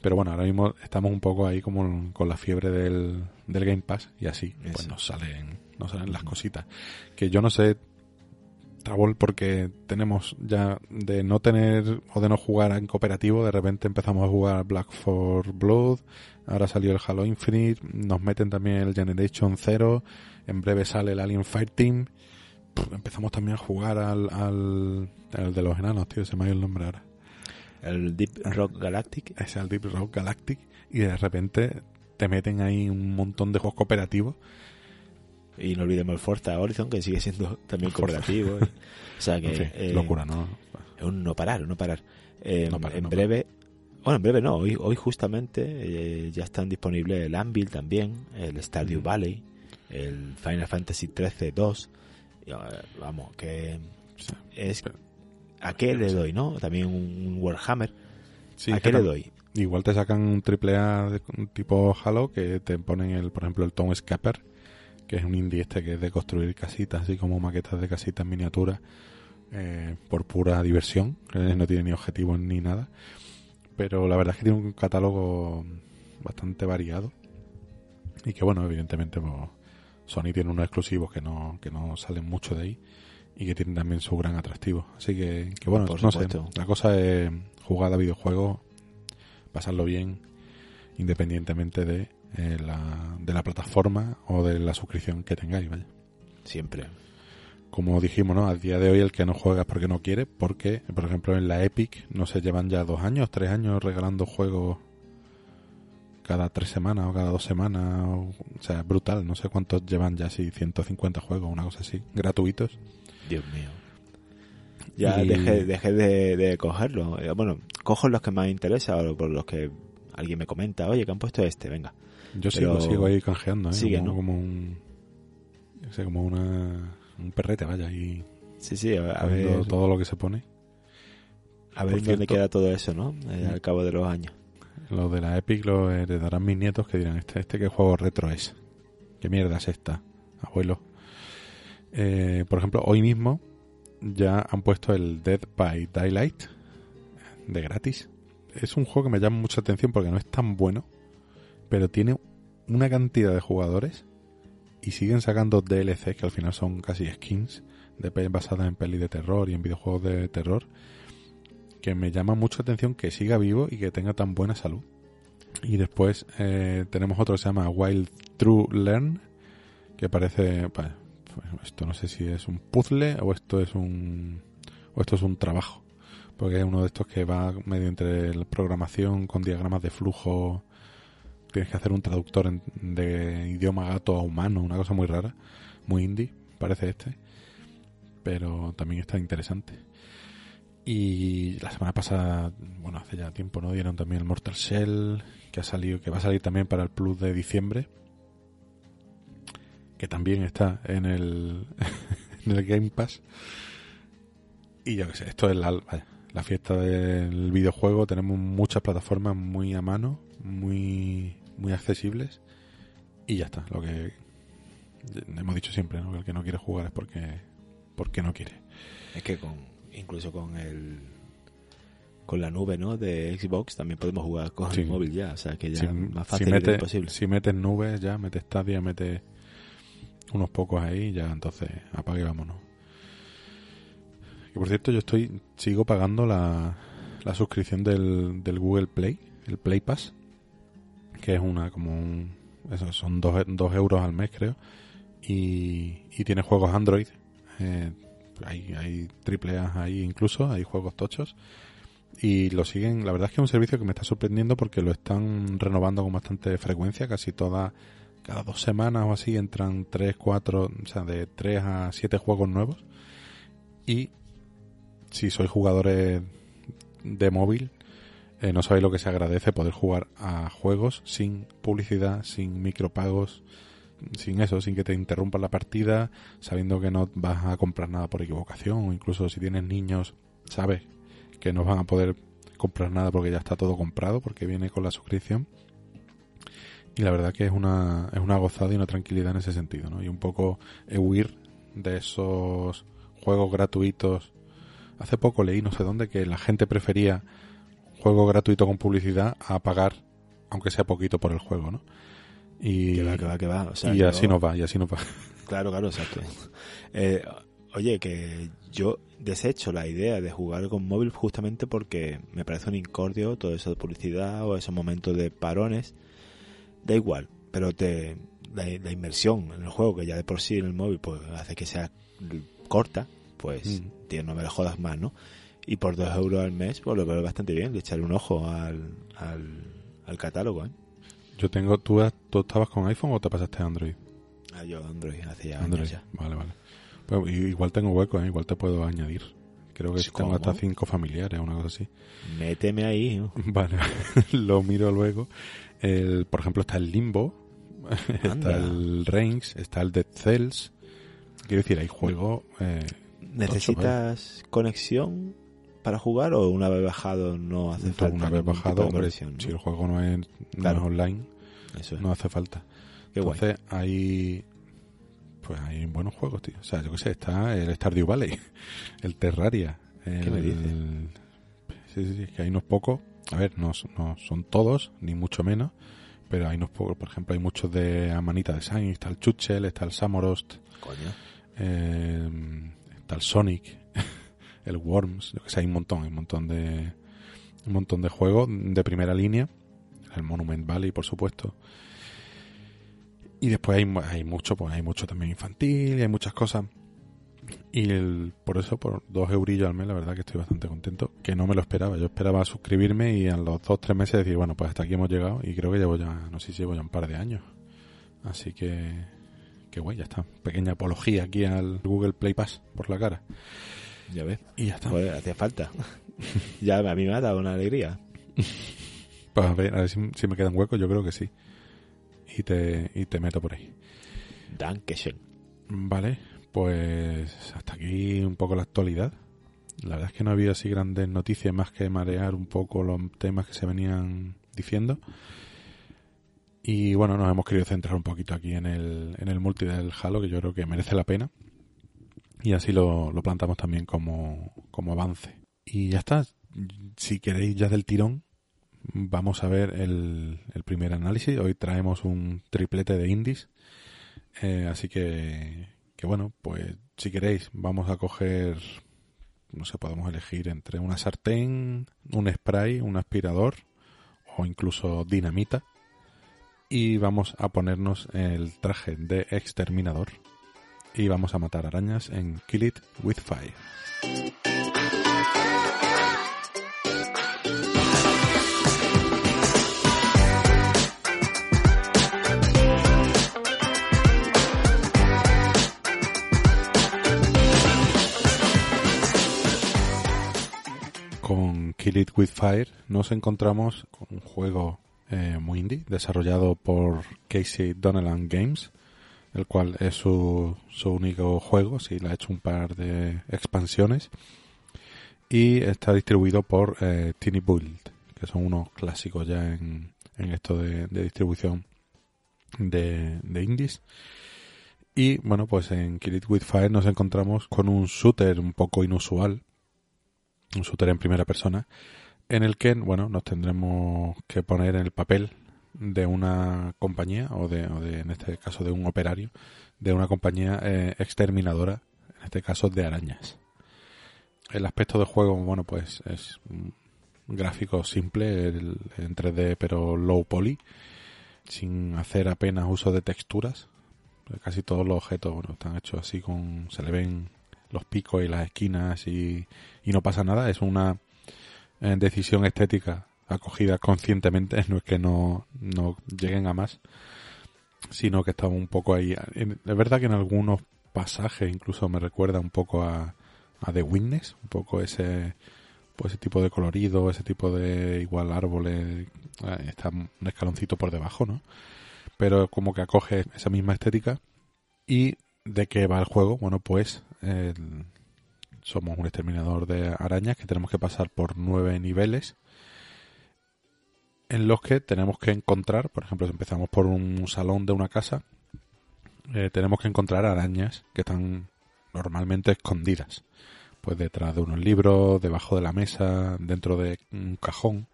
Pero bueno, ahora mismo estamos un poco ahí como con la fiebre del, del Game Pass y así pues nos salen, nos salen las cositas. Que yo no sé, Trabol, porque tenemos ya de no tener o de no jugar en cooperativo, de repente empezamos a jugar Black for Blood, ahora salió el Halo Infinite, nos meten también el Generation Zero, en breve sale el Alien Fireteam, empezamos también a jugar al, al, al de los enanos, tío, se me ha ido el nombre ahora. El Deep Rock Galactic. Es el Deep Rock Galactic y de repente te meten ahí un montón de juegos cooperativos. Y no olvidemos el Forza Horizon, que sigue siendo también cooperativo. o sea que... En fin, eh, locura, ¿no? Es un no parar, un no parar. Eh, No parar, en no breve... Bueno, en breve no, hoy, hoy justamente eh, ya están disponibles el Anvil también, el Stardew Mm. Valley, el Final Fantasy XIII 2. Y, eh, vamos, que es... ¿A qué le doy, no? También un Warhammer. sí, ¿A qué le doy? Igual te sacan un triple A de un tipo Halo que te ponen el, por ejemplo, el Tom Scapper, que es un indie este que es de construir casitas, así como maquetas de casitas miniaturas, eh, por pura diversión, eh, no tiene ni objetivos ni nada. Pero la verdad es que tiene un catálogo bastante variado. Y que bueno, evidentemente pues, Sony tiene unos exclusivos que no, que no salen mucho de ahí y que tienen también su gran atractivo. Así que, que bueno, Por no sé, la cosa es jugar a videojuegos, pasarlo bien, independientemente de, eh, la, de la plataforma o de la suscripción que tengáis, vaya. Siempre. Como dijimos, ¿no? A día de hoy el que no juega es porque no quiere, porque, por ejemplo, en la Epic no se llevan ya dos años, tres años regalando juegos cada tres semanas o cada dos semanas, o, o sea, es brutal, no sé cuántos llevan ya, si 150 juegos, una cosa así, gratuitos. Dios mío. Ya Y- dejé, dejé de, de cogerlo. Eh, Bueno, cojo los que más interesa o por los que alguien me comenta, oye, que han puesto este, venga. Yo sigo, sigo ahí canjeando, ¿eh? sigue, como, ¿no? como un, como una, un perrete, vaya, y Sí, sí, a, ver, todo lo que se pone. a ver por dónde cierto- queda todo eso, ¿no? Eh, al cabo de los años. Lo de la Epic lo heredarán mis nietos que dirán, este, este qué juego retro es. ¿Qué mierda es esta, abuelo? Eh, por ejemplo, hoy mismo ya han puesto el Dead by Daylight de gratis. Es un juego que me llama mucha atención porque no es tan bueno, pero tiene una cantidad de jugadores y siguen sacando DLCs que al final son casi skins de basadas en pelis de terror y en videojuegos de terror que me llama mucho atención que siga vivo y que tenga tan buena salud. Y después eh, tenemos otro que se llama Wild True Learn, que parece, pa- pues esto no sé si es un puzzle o esto es un o esto es un trabajo, porque es uno de estos que va medio entre la programación con diagramas de flujo, tienes que hacer un traductor de idioma gato a humano, una cosa muy rara, muy indie, parece este, pero también está interesante. Y la semana pasada, bueno, hace ya tiempo, ¿no? Dieron también el Mortal Shell, que ha salido, que va a salir también para el Plus de diciembre. Que también está en el, en el Game Pass. Y yo qué sé, esto es la, la fiesta del videojuego. Tenemos muchas plataformas muy a mano, muy, muy accesibles. Y ya está, lo que hemos dicho siempre, ¿no? Que el que no quiere jugar es porque, porque no quiere. Es que con incluso con el con la nube, ¿no? De Xbox también podemos jugar con Sí. el móvil ya, o sea que ya si, más si fácil mete- de imposible. si metes nubes ya, metes Stadia, metes unos pocos ahí, ya entonces apague y vámonos. Y por cierto, yo estoy, sigo pagando la, la suscripción del, del Google Play, el Play Pass, que es una como un, eso, son dos, dos euros al mes creo, y, y tiene juegos Android. Eh, hay, hay triple A ahí incluso, hay juegos tochos. Y lo siguen, la verdad es que es un servicio que me está sorprendiendo porque lo están renovando con bastante frecuencia, casi toda, cada dos semanas o así entran tres, cuatro, o sea, de tres a siete juegos nuevos. Y si sois jugadores de móvil, eh, no sabéis lo que se agradece poder jugar a juegos sin publicidad, sin micropagos, sin eso, sin que te interrumpan la partida, sabiendo que no vas a comprar nada por equivocación, o incluso si tienes niños, sabes que no van a poder comprar nada porque ya está todo comprado, porque viene con la suscripción. Y la verdad que es una, es una gozada y una tranquilidad en ese sentido, ¿no? Y un poco huir de esos juegos gratuitos. Hace poco leí, no sé dónde, que la gente prefería juego gratuito con publicidad a pagar, aunque sea poquito por el juego, ¿no? Y, Que va, que va, que va. O sea, y así nos va, y así nos va. Claro, claro, exacto. Eh, oye, que yo desecho la idea de jugar con móvil justamente porque me parece un incordio todo eso de publicidad o esos momentos de parones. Da igual, pero te la, la inmersión en el juego, que ya de por sí en el móvil pues hace que sea corta, pues Mm. tío, no me lo jodas más, ¿no? Y por dos euros al mes, pues lo veo bastante bien, de echarle un ojo al, al, al catálogo, ¿eh? Yo tengo, ¿tú, ¿tú estabas con iPhone o te pasaste a Android? Ah, yo Android hacía Android. ya. Vale, vale. Pues igual tengo hueco, ¿eh? igual te puedo añadir. Creo que tengo hasta cinco familiares, una cosa así. Méteme ahí, ¿no? Vale, lo miro luego. El, por ejemplo, está el Limbo, está el Reigns, está el Dead Cells. Quiero decir, hay juegos... Eh, ¿Necesitas conexión para jugar o una vez bajado no hace falta? una vez bajado, si el juego no es, no Claro. es online, Eso es. no hace falta. Qué guay. Entonces hay pues hay buenos juegos, tío. O sea, yo qué sé, está el Stardew Valley, el Terraria, el, ¿Qué me dices? Sí, sí, sí, que hay unos pocos. A ver, no, no son todos, ni mucho menos, pero hay unos pocos. Por ejemplo, hay muchos de Amanita Design, está el Chuchel, está el Samorost, Coño. eh, está el Sonic, el Worms, yo que sé, hay un montón, hay un montón de un montón de juegos de primera línea, el Monument Valley, por supuesto. Y después hay, hay mucho, pues hay mucho también infantil y hay muchas cosas. Y el, por eso, por dos eurillos al mes, la verdad que estoy bastante contento. Que no me lo esperaba. Yo esperaba suscribirme y a los dos, tres meses decir, bueno, pues hasta aquí hemos llegado. Y creo que llevo ya, no sé si llevo ya un par de años. Así que, que guay, ya está. Pequeña apología aquí al Google Play Pass por la cara. Ya ves. Y ya está. Joder, hacía falta. ya a mí me ha dado una alegría. Pues a ver, a ver si, si me quedan huecos, yo creo que sí. Y te, y te meto por ahí. Dankeschön. Vale, pues hasta aquí un poco la actualidad. La verdad es que no había así grandes noticias más que marear un poco los temas que se venían diciendo. Y bueno, nos hemos querido centrar un poquito aquí en el, en el multi del Halo, que yo creo que merece la pena. Y así lo, plantamos también como, como avance. Y ya está. Si queréis ya del tirón, vamos a ver el, el primer análisis. Hoy traemos un triplete de indies. Eh, así que, que bueno, pues si queréis, vamos a coger, no sé, podemos elegir entre una sartén, un spray, un aspirador o incluso dinamita. Y vamos a ponernos el traje de exterminador. Y vamos a matar arañas en Kill It With Fire. Con Kill It With Fire nos encontramos con un juego eh, muy indie desarrollado por Casey Donelan Games, el cual es su, su único juego, sí, le ha hecho un par de expansiones y está distribuido por eh, Build, que son unos clásicos ya en, en esto de, de distribución de, de indies. Y bueno, pues en Kill It With Fire nos encontramos con un shooter un poco inusual, un shooter en primera persona, en el que, bueno, nos tendremos que poner en el papel de una compañía, o de, o de en este caso de un operario, de una compañía eh, exterminadora, en este caso de arañas. El aspecto del juego, bueno, pues es mm, gráfico simple el- en 3D pero low poly, sin hacer apenas uso de texturas. Casi todos los objetos bueno, están hechos así con se le ven los picos y las esquinas y, y no pasa nada. Es una eh, decisión estética acogida conscientemente, no es que no, no lleguen a más, sino que está un poco ahí. Es verdad que en algunos pasajes incluso me recuerda un poco a, a The Witness, un poco ese pues ese tipo de colorido, ese tipo de igual árboles, eh, está un escaloncito por debajo, ¿no? Pero como que acoge esa misma estética. ¿Y de qué va el juego? Bueno, pues somos un exterminador de arañas que tenemos que pasar por nueve niveles en los que tenemos que encontrar, por ejemplo, si empezamos por un salón de una casa, eh, tenemos que encontrar arañas que están normalmente escondidas, pues detrás de unos libros, debajo de la mesa, dentro de un cajón.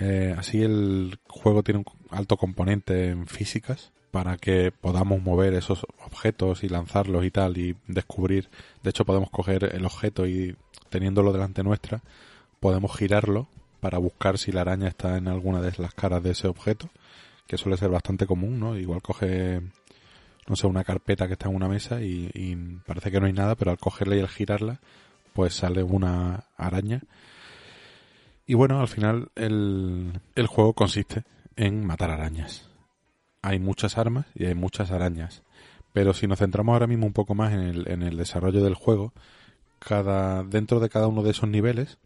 Eh, así el juego tiene un alto componente en físicas para que podamos mover esos objetos y lanzarlos y tal y descubrir. De hecho, podemos coger el objeto y teniéndolo delante nuestra, podemos girarlo para buscar si la araña está en alguna de las caras de ese objeto, que suele ser bastante común, ¿no? Igual coge, no sé, una carpeta que está en una mesa y, parece que no hay nada, pero al cogerla y al girarla, pues sale una araña. Y bueno, al final el, el juego consiste en matar arañas. Hay muchas armas y hay muchas arañas. Pero si nos centramos ahora mismo un poco más en el, en el desarrollo del juego, cada, dentro de cada uno de esos niveles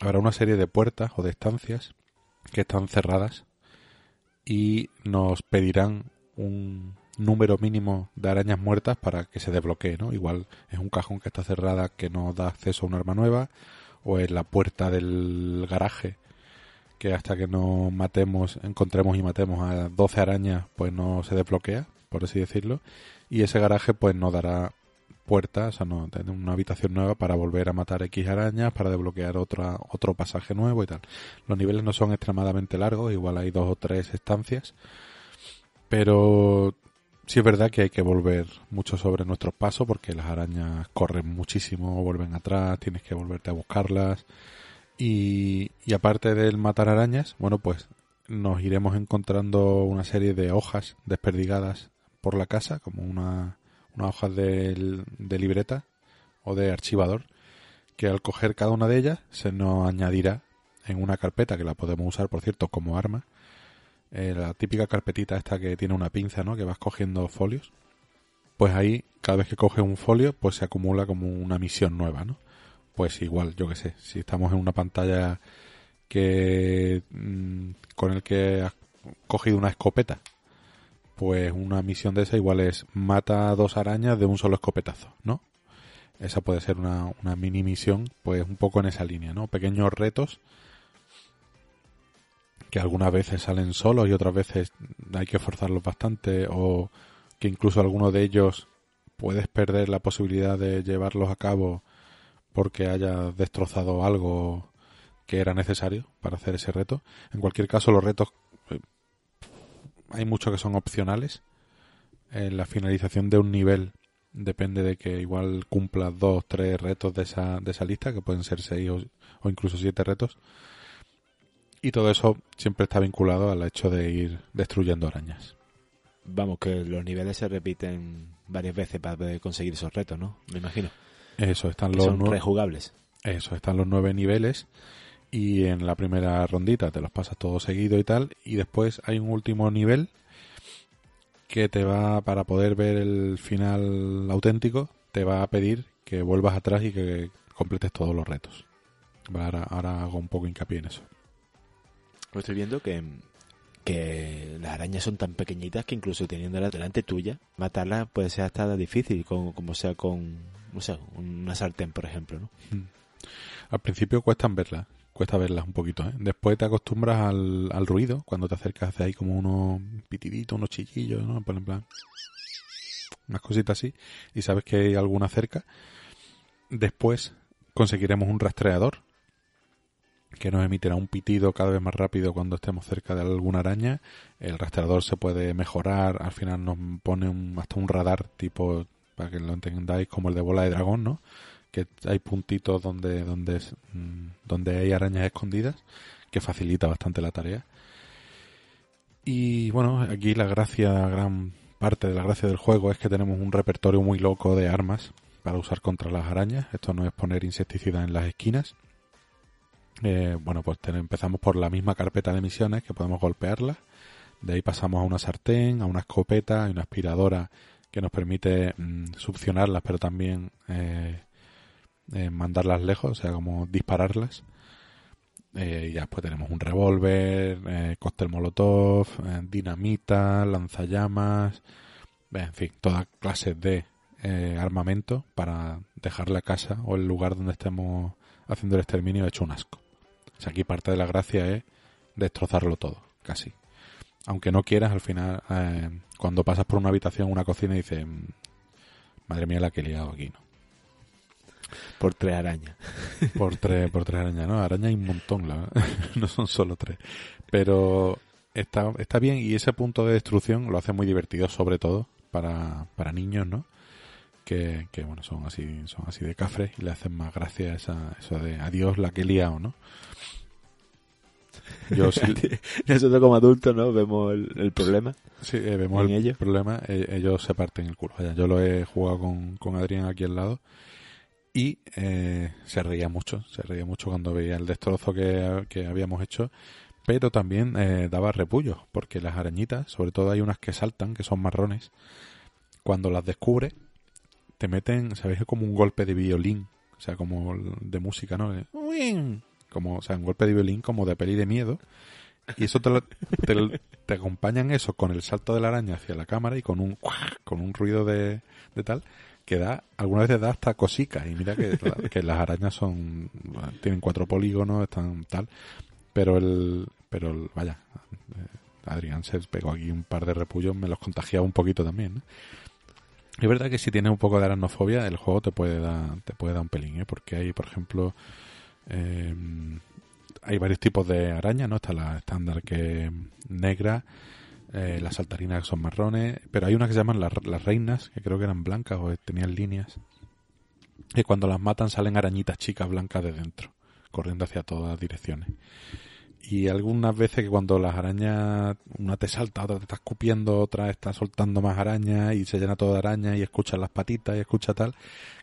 habrá una serie de puertas o de estancias que están cerradas y nos pedirán un número mínimo de arañas muertas para que se desbloquee, ¿no? Igual es un cajón que está cerrada que no da acceso a un arma nueva o es la puerta del garaje que hasta que no matemos, encontremos y matemos a 12 arañas, pues no se desbloquea, por así decirlo, y ese garaje pues nos dará puertas, o sea, no, tener una habitación nueva para volver a matar X arañas, para desbloquear otra, otro pasaje nuevo y tal. Los niveles no son extremadamente largos, igual hay dos o tres estancias, pero sí es verdad que hay que volver mucho sobre nuestros pasos porque las arañas corren muchísimo, vuelven atrás, tienes que volverte a buscarlas. Y, y aparte del matar arañas, bueno, pues nos iremos encontrando una serie de hojas desperdigadas por la casa, como una, unas hojas de, libreta o de archivador, que al coger cada una de ellas se nos añadirá en una carpeta que la podemos usar, por cierto, como arma. Eh, la típica carpetita esta que tiene una pinza, ¿no? Que vas cogiendo folios. Pues ahí, cada vez que coges un folio, pues se acumula como una misión nueva, ¿no? Pues igual, yo que sé, si estamos en una pantalla que mmm, con el que has cogido una escopeta, pues una misión de esa igual es mata dos arañas de un solo escopetazo, ¿no? Esa puede ser una, una mini misión, pues un poco en esa línea, ¿no? Pequeños retos que algunas veces salen solos y otras veces hay que forzarlos bastante o que incluso alguno de ellos puedes perder la posibilidad de llevarlos a cabo porque haya destrozado algo que era necesario para hacer ese reto. En cualquier caso, los retos hay muchos que son opcionales. En la finalización de un nivel depende de que igual cumplas dos, tres retos de esa, de esa lista, que pueden ser seis o, o incluso siete retos. Y todo eso siempre está vinculado al hecho de ir destruyendo arañas. Vamos, que los niveles se repiten varias veces para poder conseguir esos retos, ¿no? Me imagino. Eso, están los son rejugables. Eso, están los nueve niveles y en la primera rondita te los pasas todo seguido y tal y después hay un último nivel que te va, para poder ver el final auténtico, te va a pedir que vuelvas atrás y que completes todos los retos. Ahora, ahora hago un poco hincapié en eso. Lo estoy viendo que, que las arañas son tan pequeñitas que incluso teniéndolas delante tuya, matarlas puede ser hasta difícil, como, como sea con, no sé, una sartén, por ejemplo, ¿no? Al principio cuestan verlas, cuesta verlas un poquito, ¿eh? Después te acostumbras al, al ruido, cuando te acercas hace ahí como unos pitiditos, unos chillillos, ¿no? En plan, unas cositas así, y sabes que hay alguna cerca. Después conseguiremos un rastreador que nos emitirá un pitido cada vez más rápido cuando estemos cerca de alguna araña. El rastreador se puede mejorar, al final nos pone un, hasta un radar tipo, para que lo entendáis, como el de bola de dragón, ¿no? Que hay puntitos donde, donde, mm, donde hay arañas escondidas, que facilita bastante la tarea. Y bueno, aquí la gracia, gran parte de la gracia del juego es que tenemos un repertorio muy loco de armas para usar contra las arañas. Esto no es poner insecticida en las esquinas. Eh, bueno, pues empezamos por la misma carpeta de misiones que podemos golpearlas. De ahí pasamos a una sartén, a una escopeta, y una aspiradora que nos permite mm, succionarlas, pero también eh, eh, mandarlas lejos, o sea, como dispararlas. Eh, y ya después tenemos un revólver, eh, cóctel molotov, eh, dinamita, lanzallamas, en fin, toda clase de armamento para dejar la casa o el lugar donde estemos haciendo el exterminio hecho un asco. O sea, aquí parte de la gracia es destrozarlo todo, casi. Aunque no quieras, al final, cuando pasas por una habitación, una cocina, dices, "Mm, madre mía la que he liado aquí, ¿no? Por tres arañas. por tres por tres arañas no arañas hay un montón la no son solo tres pero está está bien y ese punto de destrucción lo hace muy divertido sobre todo para, para niños no que, que bueno son así son así de cafres y le hacen más gracia esa eso de adiós la que he liado no yo sí, Nosotros como adultos, ¿no? Vemos el, el problema. sí, eh, vemos ¿En el ellos? problema eh, ellos se parten el culo yo lo he jugado con, con Adrián aquí al lado y eh, se reía mucho, se reía mucho cuando veía el destrozo que, que habíamos hecho, pero también eh, daba repullo, porque las arañitas, sobre todo hay unas que saltan, que son marrones, cuando las descubre, te meten, ¿sabéis? Como un golpe de violín, o sea, como de música, ¿no? Uing, Como, o sea, un golpe de violín como de peli de miedo, y eso te, lo- te, te acompañan eso con el salto de la araña hacia la cámara y con un con un ruido de, de tal que da algunas veces da hasta cosica y mira que, que las arañas son tienen cuatro polígonos están tal pero el pero el- vaya eh, Adrián se pegó aquí un par de repullos me los contagiaba un poquito también es verdad que si tienes un poco de aracnofobia el juego te puede dar te puede dar un pelín ¿eh? porque hay por ejemplo eh, hay varios tipos de araña, ¿no? Está la estándar que negra, eh, las saltarinas son marrones, pero hay unas que se llaman las, las reinas, que creo que eran blancas o tenían líneas. Y cuando las matan salen arañitas chicas blancas de dentro, corriendo hacia todas direcciones. Y algunas veces que cuando las arañas, una te salta, otra te está escupiendo, otra está soltando más arañas y se llena todo de arañas y escucha las patitas y escucha tal,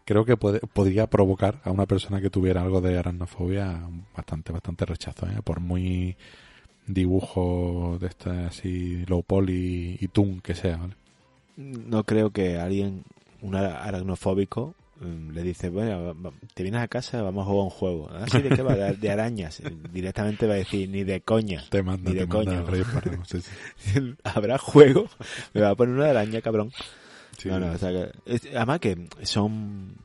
creo que puede, podría provocar a una persona que tuviera algo de aracnofobia bastante, bastante rechazo, ¿eh? por muy dibujo de este así low poly y toon que sea, ¿vale? No creo que alguien, un ara- aracnofóbico, mm, le dice, bueno, te vienes a casa, vamos a jugar un juego. ¿Así de qué va? De, de arañas. Directamente va a decir, ni de coña. Te manda, Ni de te manda coña. el rey espárrago, sí, sí. Habrá juego. Me va a poner una araña, cabrón. Sí, no, no, o sea que, es- además que son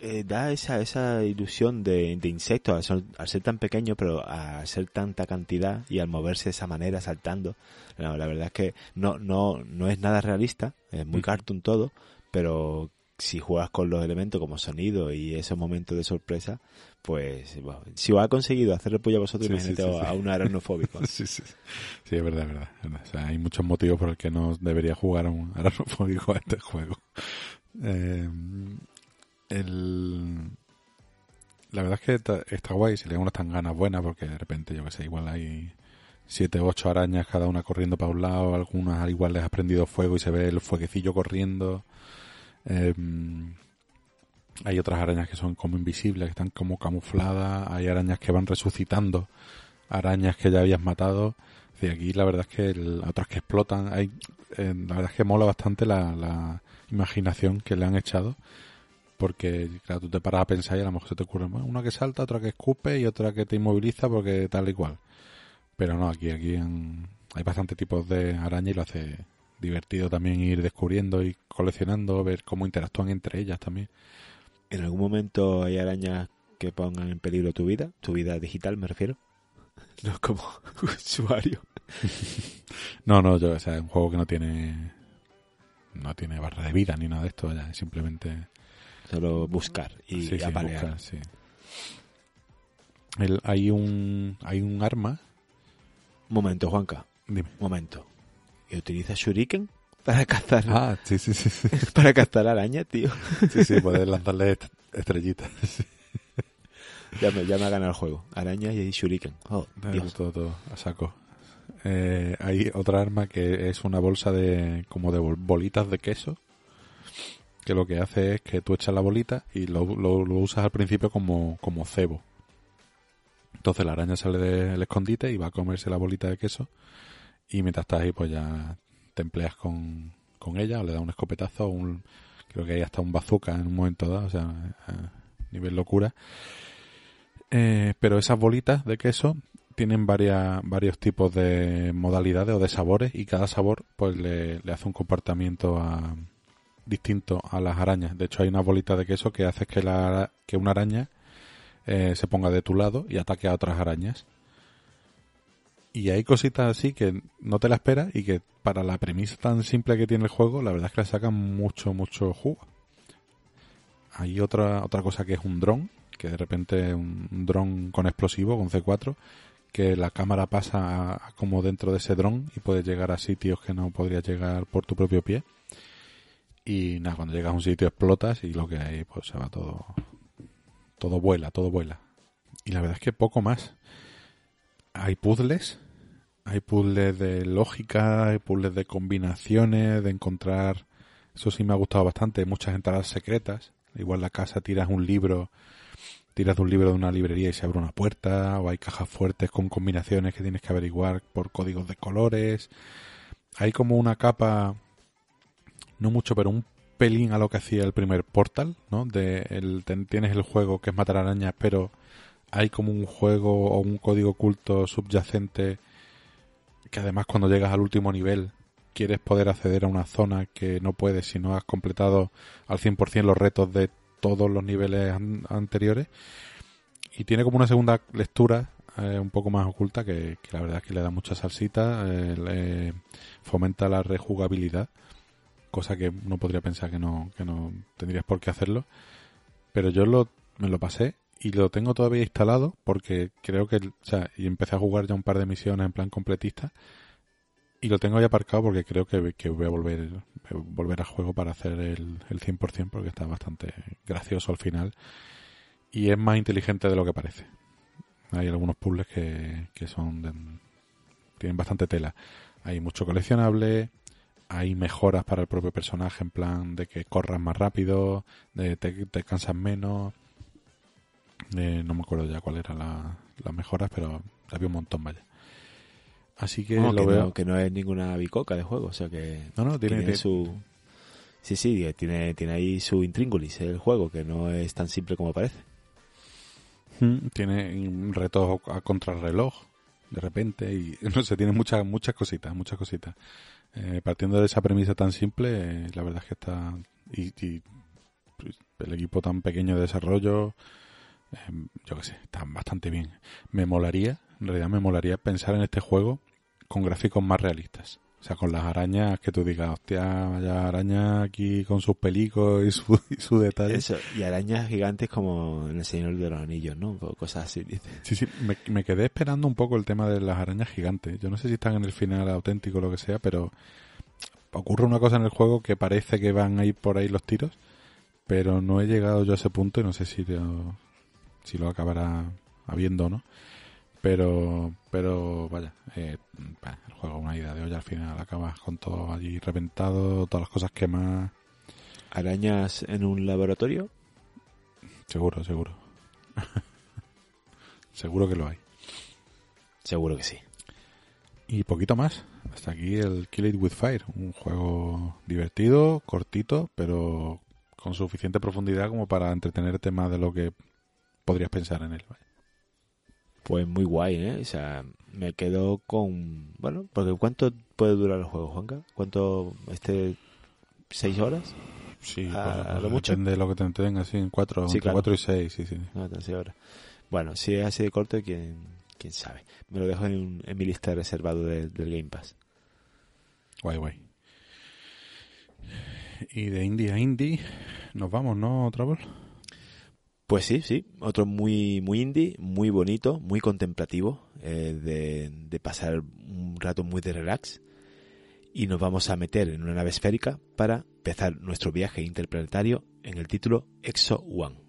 eh, da esa esa ilusión de, de insectos al ser, al ser tan pequeño pero al ser tanta cantidad y al moverse de esa manera saltando no, la verdad es que no no no es nada realista es muy cartoon todo pero si juegas con los elementos como sonido y esos momentos de sorpresa pues bueno, si os ha conseguido hacer repullo a vosotros Sí, imagínate sí, sí. a un aracnofóbico Sí, sí, sí, es verdad, es verdad. O sea, hay muchos motivos por los que no debería jugar a un aracnofóbico a este juego. Eh, el... La verdad es que está, está guay si le unas tan ganas buenas porque de repente, yo que sé, igual hay siete o ocho arañas cada una corriendo para un lado, algunas al igual les ha prendido fuego y se ve el fueguecillo corriendo. Eh, hay otras arañas que son como invisibles, que están como camufladas, hay arañas que van resucitando arañas que ya habías matado. Decir, aquí la verdad es que otras que explotan, hay, eh, la verdad es que mola bastante la imaginación que le han echado. Porque, claro, tú te paras a pensar y a lo mejor se te ocurre bueno, una que salta, otra que escupe y otra que te inmoviliza porque tal y cual. Pero no, aquí, aquí hay bastante tipos de araña y lo hace divertido también ir descubriendo y coleccionando, ver cómo interactúan entre ellas también. en algún momento hay arañas que pongan en peligro tu vida tu vida digital me refiero no como usuario No, no, yo, o sea, es un juego que no tiene no tiene barra de vida ni nada de esto, ya, es simplemente Solo buscar y sí. El- hay un hay un arma, Un momento, Juanca. dime. Un momento. ¿Y utiliza Shuriken para cazar, Ah, sí, sí, sí, sí, para cazar arañas, tío? sí, sí, puedes lanzarle Estrellitas. Ya me, ya me ha ganado el juego. Arañas y shuriken. Oh, Dios. Todo, todo, a saco. Eh, hay otra arma que es una bolsa de como de bol- bolitas de queso que lo que hace es que tú echas la bolita y lo, lo- usas al principio como, como cebo. Entonces la araña sale del escondite y va a comerse la bolita de queso y mientras estás ahí pues ya te empleas con, con ella o le das un escopetazo un, creo que hay hasta un bazooka en un momento dado, o sea, a nivel locura. Eh, pero esas bolitas de queso tienen varias, varios tipos de modalidades o de sabores y cada sabor pues le, le hace un comportamiento a- distinto a las arañas. De hecho hay una bolita de queso que hace que, la, que una araña eh, se ponga de tu lado y ataque a otras arañas. Y hay cositas así que no te la esperas y que para la premisa tan simple que tiene el juego, la verdad es que le sacan mucho, mucho jugo. Hay otra, otra cosa que es un dron, que de repente un, un dron con explosivo, con C4, que la cámara pasa a- como dentro de ese dron y puedes llegar a sitios que no podrías llegar por tu propio pie. Y nada, cuando llegas a un sitio explotas y lo que hay, pues se va todo. Todo vuela, todo vuela. Y la verdad es que poco más. Hay puzzles. Hay puzzles de lógica, hay puzzles de combinaciones, de encontrar. Eso sí me ha gustado bastante. Muchas entradas secretas. Igual la casa tiras un libro, tiras de un libro de una librería y se abre una puerta. O hay cajas fuertes con combinaciones que tienes que averiguar por códigos de colores. Hay como una capa no mucho, pero un pelín a lo que hacía el primer Portal, ¿no? De el, tienes el juego que es matar arañas, pero hay como un juego o un código oculto subyacente que además cuando llegas al último nivel quieres poder acceder a una zona que no puedes si no has completado al 100% los retos de todos los niveles an- anteriores y tiene como una segunda lectura eh, un poco más oculta que, la verdad es que le da mucha salsita, eh, fomenta la rejugabilidad cosa que uno podría pensar que no, que no tendrías por qué hacerlo. Pero yo lo, me lo pasé y lo tengo todavía instalado porque creo que, o sea, y empecé a jugar ya un par de misiones en plan completista y lo tengo ahí aparcado porque creo que, que voy a volver, voy a juego para hacer el, el 100% porque está bastante gracioso al final y es más inteligente de lo que parece. Hay algunos puzzles que, que son de- tienen bastante tela. Hay mucho coleccionable, hay mejoras para el propio personaje en plan de que corras más rápido, de te, te cansas menos. Eh, no me acuerdo ya cuál eran la- las mejoras, pero había un montón, vaya. Así que No, lo que, veo. no, que no es ninguna bicoca de juego, o sea que No, no, tiene, su... Sí, sí, que tiene, tiene ahí su intríngulis el juego, que no es tan simple como parece. Mm, tiene retos a contrarreloj de repente y no sé, tiene muchas muchas cositas, muchas cositas. Eh, partiendo de esa premisa tan simple, la verdad es que está y, y, el equipo tan pequeño de desarrollo, eh, yo qué sé, está bastante bien. Me molaría, en realidad me molaría pensar en este juego con gráficos más realistas. O sea, con las arañas que tú digas, hostia, vaya araña aquí con sus pelicos y su, y su detalle. Eso, y arañas gigantes como en El Señor de los Anillos, ¿no? O Cosas así. Sí, sí, me, me quedé esperando un poco el tema de las arañas gigantes. Yo no sé si están en el final auténtico o lo que sea, pero ocurre una cosa en el juego que parece que van a ir por ahí los tiros, pero no he llegado yo a ese punto y no sé si lo, si lo acabará habiendo no. Pero, pero vaya, eh, bah, el juego es una idea de olla al final, acabas con todo allí reventado, todas las cosas quemadas. Arañas en un laboratorio. Seguro, seguro. seguro que lo hay. Seguro que sí. Y poquito más. Hasta aquí el Kill It With Fire. Un juego divertido, cortito, pero con suficiente profundidad como para entretenerte más de lo que podrías pensar en él. Pues muy guay, ¿eh? O sea, me quedo con... Bueno, porque ¿cuánto puede durar el juego, Juanca? ¿Cuánto? ¿Este... ¿Seis horas? Sí, A pues, lo mucho. depende de lo que te entretengas, sí, en cuatro, Sí, entre claro. cuatro y seis, sí, sí. No, tan seis horas. Bueno, si es así de corto, ¿quién, quién sabe? Me lo dejo en, un- en mi lista reservado de- del Game Pass. Guay, guay. Y de indie a indie, nos vamos, ¿no, Trevor? Pues sí, sí, otro muy muy indie, muy bonito, muy contemplativo, eh, de, de pasar un rato muy de relax. Y nos vamos a meter en una nave esférica para empezar nuestro viaje interplanetario en el título Exo One.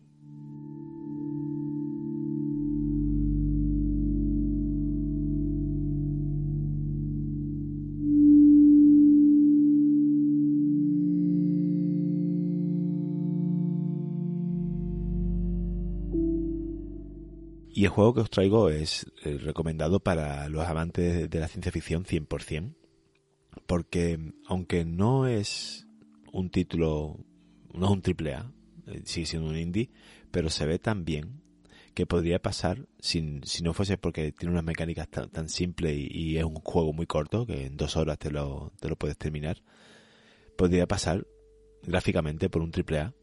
Y el juego que os traigo es eh, recomendado para los amantes de la ciencia ficción 100%, porque aunque no es un título, no es un triple A, eh, sigue siendo un indie, pero se ve tan bien que podría pasar sin, si no fuese porque tiene unas mecánicas tan, tan simples y, y, es un juego muy corto que en dos horas te lo, te lo puedes terminar, podría pasar gráficamente por un triple A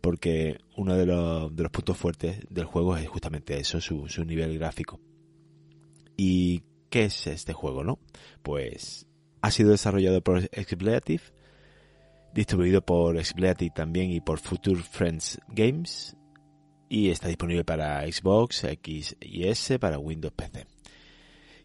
porque uno de los, puntos fuertes del juego es justamente eso, su, su nivel gráfico. ¿Y qué es este juego, no? Pues ha sido desarrollado por Expleative, distribuido por Expleative también y por Future Friends Games, y está disponible para Xbox, X y S, para Windows PC.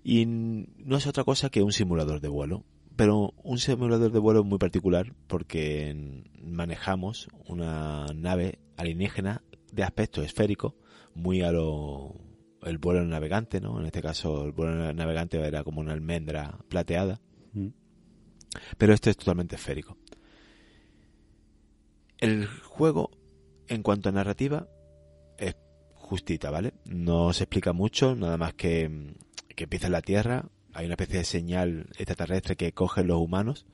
Y no es otra cosa que un simulador de vuelo pero un simulador de vuelo muy particular porque manejamos una nave alienígena de aspecto esférico, muy a lo el vuelo navegante, ¿no? En este caso el vuelo navegante era como una almendra plateada. Mm. Pero este es totalmente esférico. El juego, en cuanto a narrativa, es justita, ¿vale? No se explica mucho, nada más que, que empieza en la Tierra, hay una especie de señal extraterrestre que cogen los humanos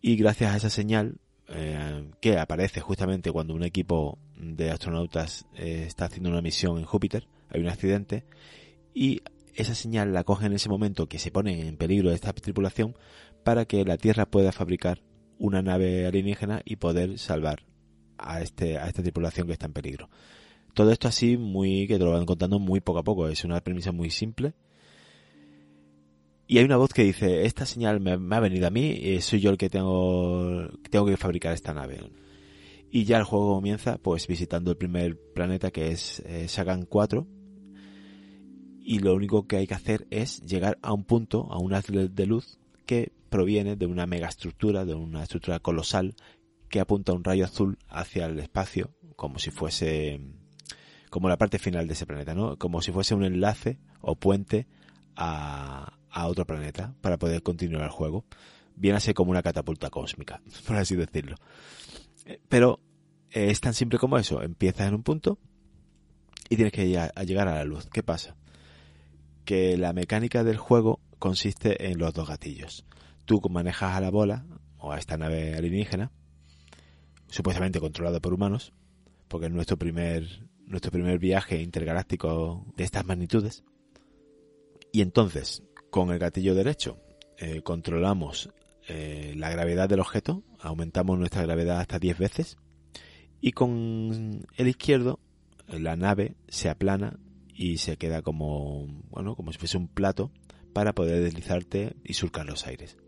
y gracias a esa señal eh, que aparece justamente cuando un equipo de astronautas eh, está haciendo una misión en Júpiter, hay un accidente y esa señal la cogen en ese momento que se pone en peligro esta tripulación para que la Tierra pueda fabricar una nave alienígena y poder salvar a este a esta tripulación que está en peligro. Todo esto así muy que te lo van contando muy poco a poco, es una premisa muy simple y hay una voz que dice, esta señal me, ha venido a mí, y soy yo el que tengo, tengo que fabricar esta nave. Y ya el juego comienza pues visitando el primer planeta que es eh, Sagan 4. Y lo único que hay que hacer es llegar a un punto, a un haz de luz que proviene de una megaestructura, de una estructura colosal que apunta un rayo azul hacia el espacio, como si fuese como la parte final de ese planeta, ¿no? Como si fuese un enlace o puente a, a otro planeta para poder continuar el juego. Viene a ser como una catapulta cósmica, por así decirlo. Eh, pero eh, es tan simple como eso. Empiezas en un punto y tienes que llegar a la luz. ¿Qué pasa? Que la mecánica del juego consiste en los dos gatillos. Tú manejas a la bola o a esta nave alienígena, supuestamente controlada por humanos, porque es nuestro primer, nuestro primer viaje intergaláctico de estas magnitudes. Y entonces, con el gatillo derecho eh, controlamos eh, la gravedad del objeto, aumentamos nuestra gravedad hasta 10 veces. Y con el izquierdo la nave se aplana y se queda como, bueno, como si fuese un plato para poder deslizarte y surcar los aires.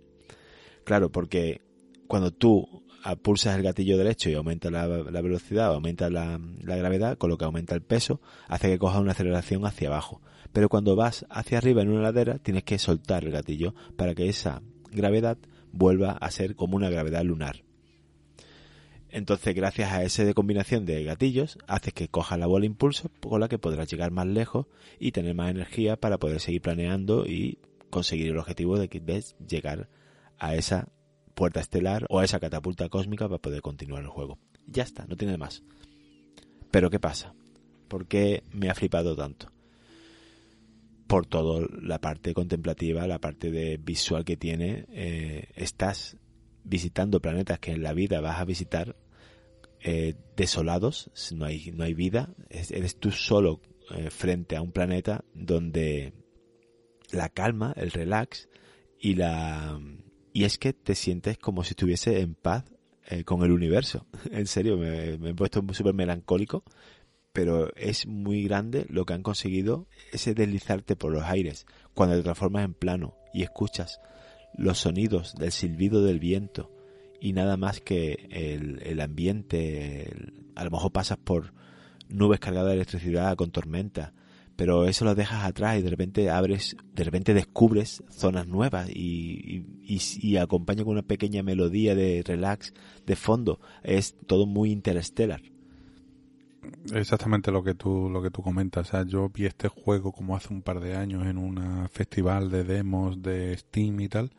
Claro, porque cuando tú pulsas el gatillo derecho y aumenta la, velocidad, aumenta la, la, gravedad, con lo que aumenta el peso, hace que coja una aceleración hacia abajo pero cuando vas hacia arriba en una ladera tienes que soltar el gatillo para que esa gravedad vuelva a ser como una gravedad lunar. Entonces, gracias a esa combinación de gatillos, haces que coja la bola impulso con la que podrás llegar más lejos y tener más energía para poder seguir planeando y conseguir el objetivo de que ves llegar a esa puerta estelar o a esa catapulta cósmica para poder continuar el juego. Ya está, no tiene más. Pero ¿qué pasa? ¿Por qué me ha flipado tanto? Por toda la parte contemplativa, la parte de visual que tiene. Eh, estás visitando planetas que en la vida vas a visitar eh, desolados, no hay, no hay vida, eres tú solo eh, frente a un planeta donde la calma, el relax y la... Y es que te sientes como si estuviese en paz con el universo. en serio, me, me he puesto súper melancólico pero es muy grande lo que han conseguido ese deslizarte por los aires cuando te transformas en plano y escuchas los sonidos del silbido del viento y nada más que el, ambiente, a lo mejor pasas por nubes cargadas de electricidad con tormenta, pero eso lo dejas atrás y de repente abres, de repente descubres zonas nuevas y, y, y con una pequeña melodía de relax de fondo. Es todo muy interestelar exactamente lo que tú lo que tú comentas. O sea, yo vi este juego como hace un par de años en un festival de demos de Steam y tal.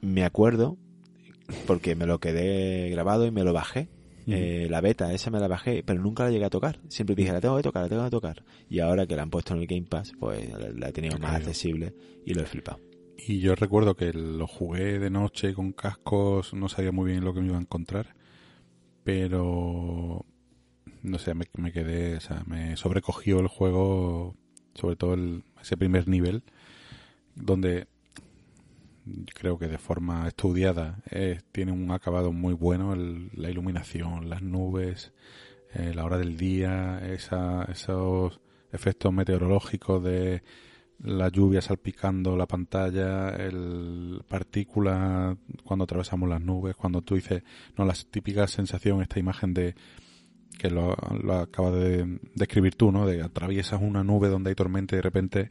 Me acuerdo porque me lo quedé grabado y me lo bajé eh, la beta, esa me la bajé, pero nunca la llegué a tocar. Siempre dije, la tengo que tocar, la tengo que tocar. Y ahora que la han puesto en el Game Pass, pues la he tenido más accesible y lo he flipado. Y yo recuerdo que lo jugué de noche con cascos, no sabía muy bien lo que me iba a encontrar, pero no sé, me, quedé, o sea, me sobrecogió el juego, sobre todo ese primer nivel, donde creo que de forma estudiada eh, tiene un acabado muy bueno, la iluminación, las nubes, eh, la hora del día, esa, esos efectos meteorológicos de la lluvia salpicando la pantalla, el partícula cuando atravesamos las nubes, cuando tú dices, no, la típica sensación, esta imagen de que lo, lo acabas de describir tú, ¿no? De atraviesas una nube donde hay tormenta y de repente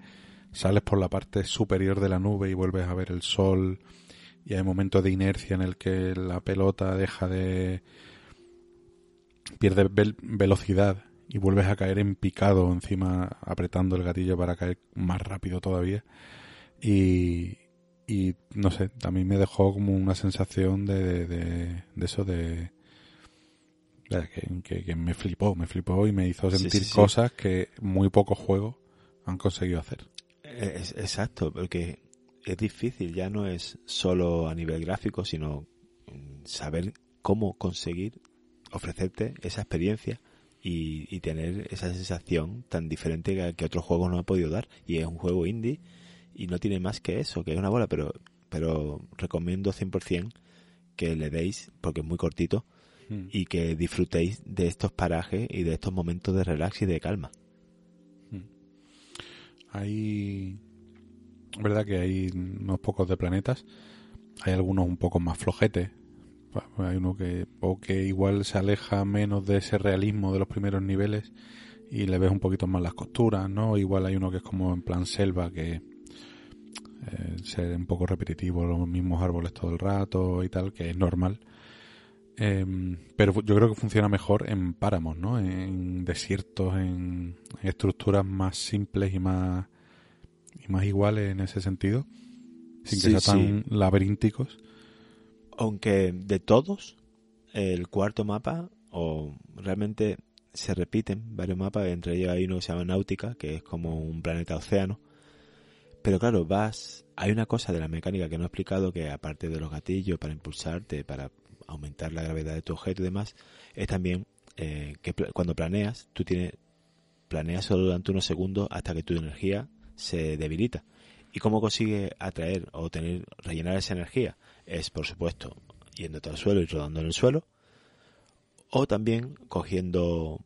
sales por la parte superior de la nube y vuelves a ver el sol y hay momentos de inercia en el que la pelota deja de pierde velocidad y vuelves a caer en picado encima apretando el gatillo para caer más rápido todavía y, y no sé, también me dejó como una sensación de, de, eso de, que, que, me flipó, me flipó y me hizo sentir cosas que muy pocos juegos han conseguido hacer. Es, exacto, porque es difícil, ya no es solo a nivel gráfico, sino saber cómo conseguir ofrecerte esa experiencia y, tener esa sensación tan diferente que, que otros juegos no han podido dar. Y es un juego indie y no tiene más que eso, que es una bola, pero, pero recomiendo 100% que le deis, porque es muy cortito, hmm. y que disfrutéis de estos parajes y de estos momentos de relax y de calma. Hay. Es verdad que hay unos pocos de planetas. Hay algunos un poco más flojetes. Hay uno que, o que igual se aleja menos de ese realismo de los primeros niveles y le ves un poquito más las costuras, ¿no? Igual hay uno que es como en plan selva, que eh, ser un poco repetitivo, los mismos árboles todo el rato y tal, que es normal. Em, pero yo creo que funciona mejor en páramos, ¿no? En desiertos, en, estructuras más simples y más y más iguales en ese sentido, sin que sean tan laberínticos. Aunque de todos, el cuarto mapa, o realmente se repiten varios mapas, entre ellos hay uno que se llama Náutica, que es como un planeta océano. Pero claro, vas. Hay una cosa de la mecánica que no he explicado, que aparte de los gatillos para impulsarte, para aumentar la gravedad de tu objeto y demás, es también eh, que cuando planeas, tú tienes, planeas solo durante unos segundos hasta que tu energía se debilita. ¿Y cómo consigue atraer o tener, rellenar esa energía? Es, por supuesto, yéndote al suelo y rodando en el suelo, o también cogiendo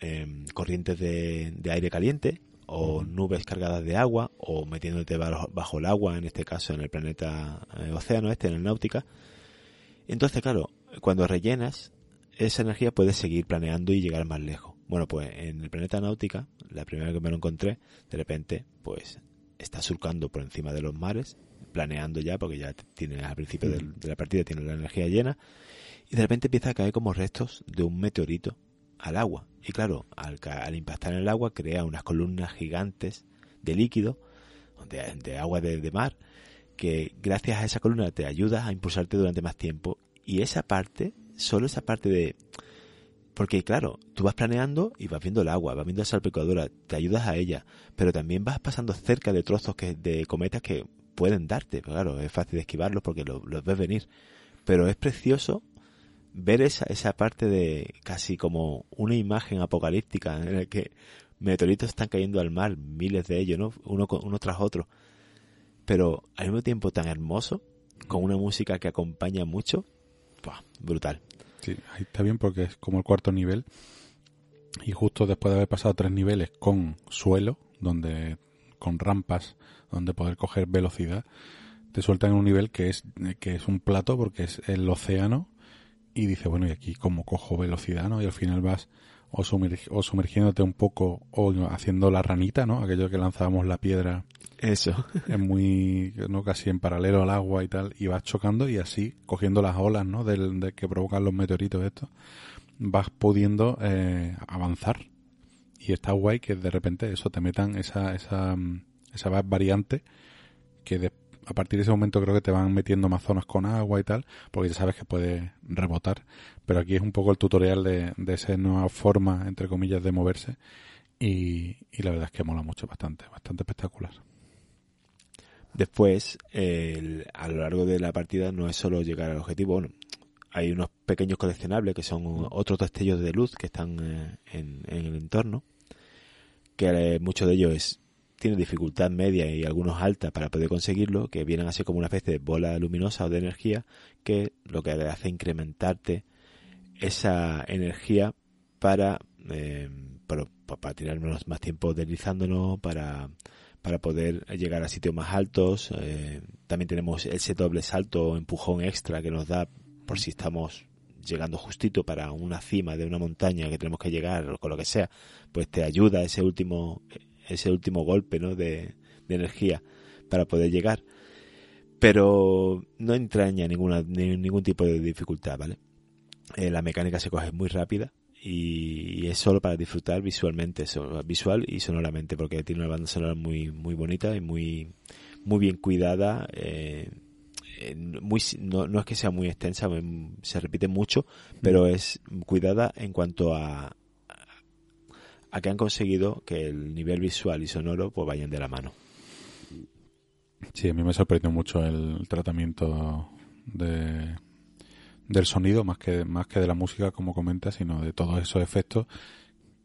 em, corrientes de, aire caliente, o nubes cargadas de agua, o metiéndote bajo, el agua, en este caso en el planeta eh, océano este, en el náutica, entonces, claro, cuando rellenas, esa energía puede seguir planeando y llegar más lejos. Bueno, pues en el planeta náutica, la primera vez que me lo encontré, de repente, pues está surcando por encima de los mares, planeando ya, porque ya tiene al principio de, la partida tiene la energía llena, y de repente empieza a caer como restos de un meteorito al agua. Y claro, al, impactar en el agua crea unas columnas gigantes de líquido, de, agua de mar, que gracias a esa columna te ayuda a impulsarte durante más tiempo y esa parte, solo esa parte de... Porque claro, tú vas planeando y vas viendo el agua, vas viendo la salpicadura, te ayudas a ella, pero también vas pasando cerca de trozos que, de cometas que pueden darte. Claro, es fácil esquivarlos porque los, ves venir. Pero es precioso ver esa, esa parte de casi como una imagen apocalíptica en la que meteoritos están cayendo al mar, miles de ellos, ¿no? Uno tras otro pero al mismo tiempo tan hermoso, con una música que acompaña mucho, brutal. Sí, ahí está bien porque es como el cuarto nivel y justo después de haber pasado tres niveles con suelo, donde con rampas, donde poder coger velocidad, te sueltan en un nivel que es que es un plato porque es el océano y dice bueno y aquí como cojo velocidad, ¿no? Y al final vas o, o sumergiéndote un poco o haciendo la ranita, ¿no? Aquello que lanzábamos la piedra. Eso. Es muy, ¿no? Casi en paralelo al agua y tal. Y vas chocando y así, cogiendo las olas, ¿no? Del, de que provocan los meteoritos estos, vas pudiendo eh, avanzar. Y está guay que de repente eso te metan esa, esa, esa variante que a partir de ese momento creo que te van metiendo más zonas con agua y tal, porque ya sabes que puede rebotar. Pero aquí es un poco el tutorial de, de esa nueva forma, entre comillas, de moverse. Y, la verdad es que mola mucho, bastante, bastante espectacular. Después, el- a lo largo de la partida no es solo llegar al objetivo, bueno, hay unos pequeños coleccionables que son otros destellos de luz que están eh, en, en el entorno, que eh, muchos de ellos es- tienen dificultad media y algunos alta para poder conseguirlo, que vienen así como una especie de bola luminosa o de energía que lo que hace incrementarte esa energía para, eh, para, para tirarnos más tiempo deslizándonos, para para poder llegar a sitios más altos. Eh, también tenemos ese doble salto o empujón extra que nos da por si estamos llegando justito para una cima de una montaña que tenemos que llegar o con lo que sea, pues te ayuda ese último ese último golpe ¿no? de, de energía para poder llegar. Pero no entraña ninguna, ni- ningún tipo de dificultad, ¿vale? Eh, la mecánica se coge muy rápida y, y es solo para disfrutar visualmente, so- visual y sonoramente, porque tiene una banda sonora muy, muy bonita y muy, muy bien cuidada. eh, eh, muy, no, no es que sea muy extensa, se repite mucho, pero es cuidada en cuanto a, a que han conseguido que el nivel visual y sonoro pues vayan de la mano. Sí, a mí me sorprendió mucho el tratamiento de, del sonido, más que, más que de la música, como comenta, sino de todos esos efectos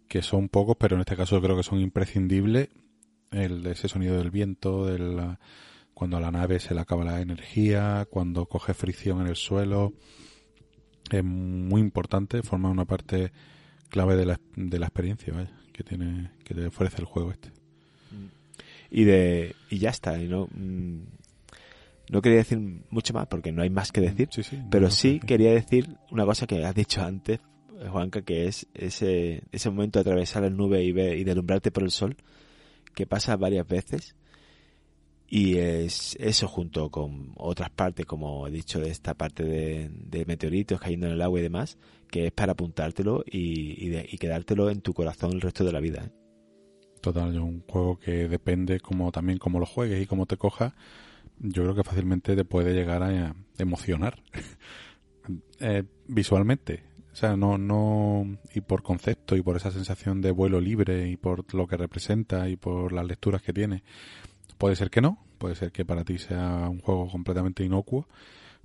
que son pocos, pero en este caso creo que son imprescindibles. El, ese sonido del viento, del, cuando a la nave se le acaba la energía, cuando coge fricción en el suelo, es muy importante, forma una parte clave de la, de la experiencia vaya, que tiene que te ofrece el juego este. y de y ya está y no mm, no quería decir mucho más porque no hay más que decir Sí, sí, pero no, sí quería decir una cosa que has dicho antes Juanca que es ese ese momento de atravesar las nubes y ver y deslumbrarte por el sol que pasa varias veces y es eso junto con otras partes como he dicho de esta parte de, de meteoritos cayendo en el agua y demás que es para apuntártelo y, de- y quedártelo en tu corazón el resto de la vida ¿eh? Total, un juego que depende como también cómo lo juegues y cómo te coja, yo creo que fácilmente te puede llegar a emocionar Eh, visualmente. O sea, no, no, y por concepto y por esa sensación de vuelo libre y por lo que representa y por las lecturas que tiene. Puede ser que no, puede ser que para ti sea un juego completamente inocuo,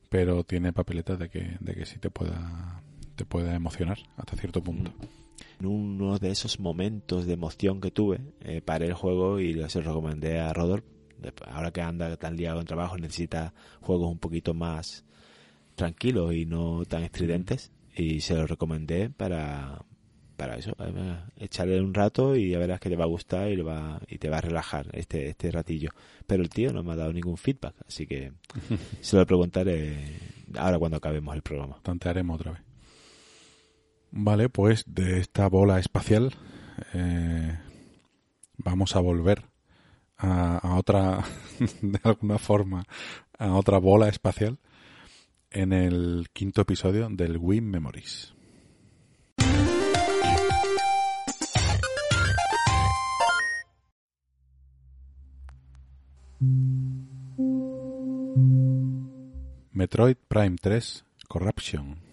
pero tiene papeletas de que, de que sí te pueda, te pueda emocionar hasta cierto punto. en uno de esos momentos de emoción que tuve, eh, paré el juego y se lo recomendé a Rodor. Ahora que anda tan liado en trabajo, necesita juegos un poquito más tranquilos y no tan estridentes. Y se lo recomendé para, para eso, eh, echarle un rato y ya verás que te va a gustar y, le va, y te va a relajar este, este ratillo. Pero el tío no me ha dado ningún feedback, así que se lo preguntaré ahora cuando acabemos el programa. tantearemos otra vez. Vale, pues de esta bola espacial eh, vamos a volver a, a otra, de alguna forma, a otra bola espacial en el quinto episodio del Wii Memories. Metroid Prime 3 Corruption.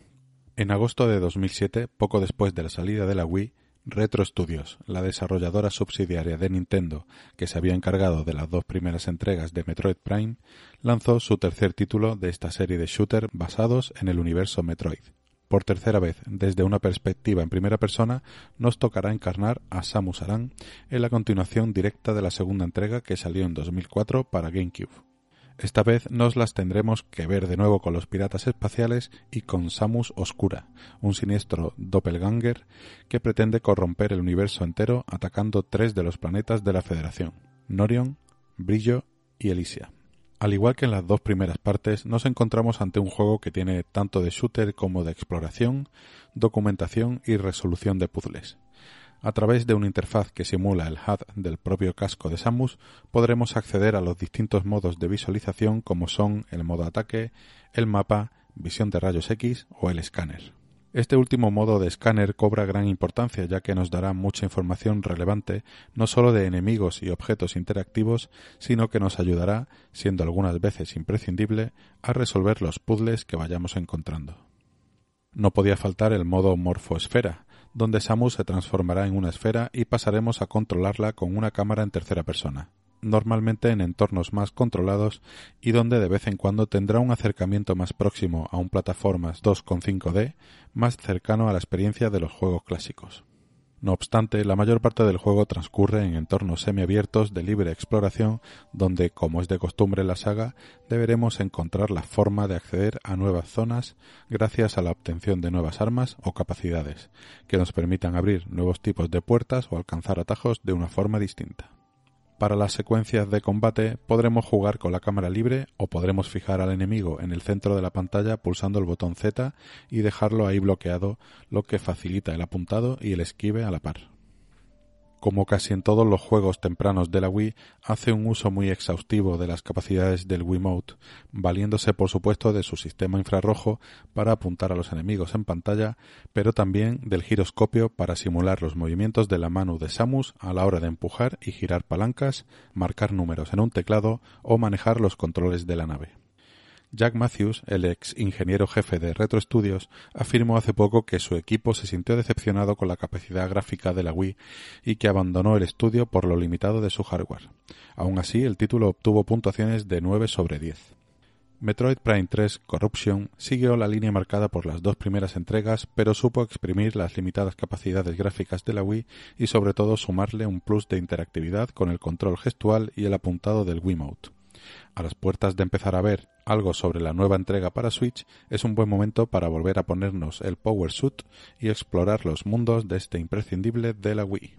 En agosto de 2007, poco después de la salida de la Wii, Retro Studios, la desarrolladora subsidiaria de Nintendo que se había encargado de las dos primeras entregas de Metroid Prime, lanzó su tercer título de esta serie de shooter basados en el universo Metroid. Por tercera vez, desde una perspectiva en primera persona, nos tocará encarnar a Samus Aran en la continuación directa de la segunda entrega que salió en 2004 para GameCube. Esta vez nos las tendremos que ver de nuevo con los piratas espaciales y con Samus Oscura, un siniestro doppelganger que pretende corromper el universo entero atacando tres de los planetas de la Federación, Norion, Brillo y Elysia. Al igual que en las dos primeras partes, nos encontramos ante un juego que tiene tanto de shooter como de exploración, documentación y resolución de puzzles. A través de una interfaz que simula el HUD del propio casco de Samus, podremos acceder a los distintos modos de visualización como son el modo ataque, el mapa, visión de rayos X o el escáner. Este último modo de escáner cobra gran importancia ya que nos dará mucha información relevante no solo de enemigos y objetos interactivos, sino que nos ayudará, siendo algunas veces imprescindible, a resolver los puzzles que vayamos encontrando. No podía faltar el modo morfoesfera, donde Samus se transformará en una esfera y pasaremos a controlarla con una cámara en tercera persona normalmente en entornos más controlados y donde de vez en cuando tendrá un acercamiento más próximo a un plataformas 2.5D más cercano a la experiencia de los juegos clásicos. No obstante, la mayor parte del juego transcurre en entornos semiabiertos de libre exploración, donde, como es de costumbre en la saga, deberemos encontrar la forma de acceder a nuevas zonas gracias a la obtención de nuevas armas o capacidades, que nos permitan abrir nuevos tipos de puertas o alcanzar atajos de una forma distinta. Para las secuencias de combate podremos jugar con la cámara libre o podremos fijar al enemigo en el centro de la pantalla pulsando el botón Z y dejarlo ahí bloqueado, lo que facilita el apuntado y el esquive a la par como casi en todos los juegos tempranos de la Wii, hace un uso muy exhaustivo de las capacidades del Wiimote, valiéndose por supuesto de su sistema infrarrojo para apuntar a los enemigos en pantalla, pero también del giroscopio para simular los movimientos de la mano de Samus a la hora de empujar y girar palancas, marcar números en un teclado o manejar los controles de la nave. Jack Matthews, el ex ingeniero jefe de Retro Studios, afirmó hace poco que su equipo se sintió decepcionado con la capacidad gráfica de la Wii y que abandonó el estudio por lo limitado de su hardware. Aun así, el título obtuvo puntuaciones de 9 sobre 10. Metroid Prime 3 Corruption siguió la línea marcada por las dos primeras entregas, pero supo exprimir las limitadas capacidades gráficas de la Wii y sobre todo sumarle un plus de interactividad con el control gestual y el apuntado del Wiimote a las puertas de empezar a ver algo sobre la nueva entrega para Switch, es un buen momento para volver a ponernos el Power Suit y explorar los mundos de este imprescindible de la Wii.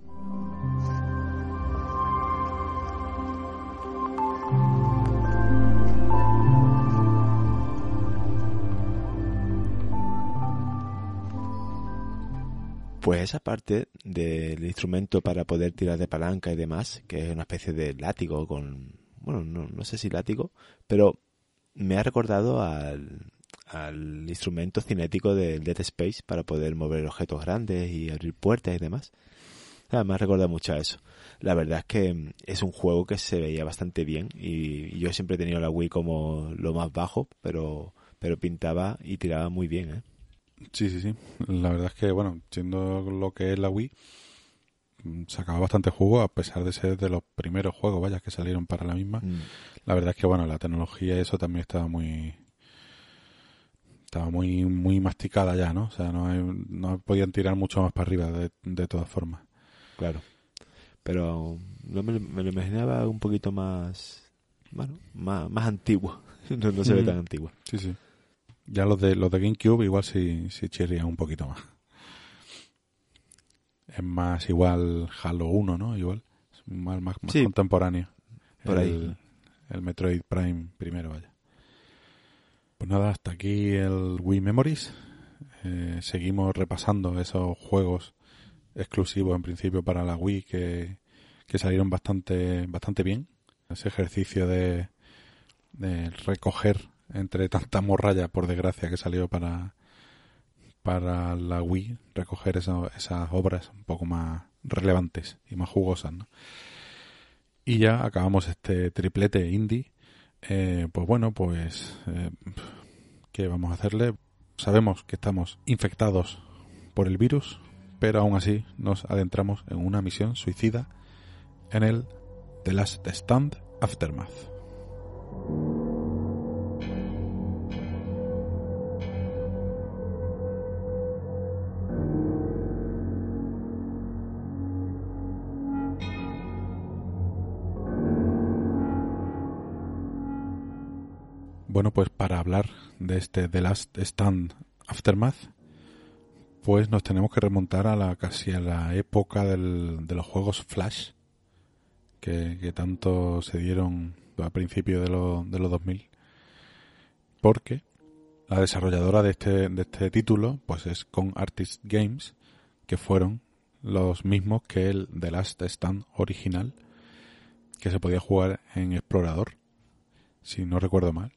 Pues esa parte del instrumento para poder tirar de palanca y demás, que es una especie de látigo con bueno, no, no sé si látigo, pero me ha recordado al, al instrumento cinético del Dead Space para poder mover objetos grandes y abrir puertas y demás. me ha recordado mucho a eso. La verdad es que es un juego que se veía bastante bien y yo siempre he tenido la Wii como lo más bajo, pero, pero pintaba y tiraba muy bien, ¿eh? Sí, sí, sí. La verdad es que, bueno, siendo lo que es la Wii, sacaba bastante jugo a pesar de ser de los primeros juegos, vaya, que salieron para la misma. Mm. La verdad es que, bueno, la tecnología y eso también estaba muy estaba muy muy masticada ya, ¿no? O sea, no, no podían tirar mucho más para arriba de, de todas formas. Claro. Pero me, me, lo imaginaba un poquito más, bueno, más, más antiguo. no, se ve mm. tan antiguo. Sí, sí. Ya los de los de GameCube igual sí, sí chirrían un poquito más es más igual Halo 1, ¿no? Igual. Es más, más, contemporáneo. Por el, ahí. El Metroid Prime primero, vaya. Pues nada, hasta aquí el Wii Memories. Eh, seguimos repasando esos juegos exclusivos en principio para la Wii que, que salieron bastante, bastante bien. Ese ejercicio de, de recoger entre tanta morralla, por desgracia, que salió para, para la Wii recoger esas obras un poco más relevantes y más jugosas. Y ya acabamos este triplete indie. Eh, pues bueno, pues eh, ¿qué vamos a hacerle? Sabemos que estamos infectados por el virus, pero aún así nos adentramos en una misión suicida en el The Last Stand Aftermath. Pues para hablar de este The Last Stand Aftermath, pues nos tenemos que remontar a la casi a la época de los juegos Flash, que, tanto se dieron a principios de, de los 2000, porque la desarrolladora de este, de este título pues es con Artist Games, que fueron los mismos que el The Last Stand original, que se podía jugar en explorador, si no recuerdo mal.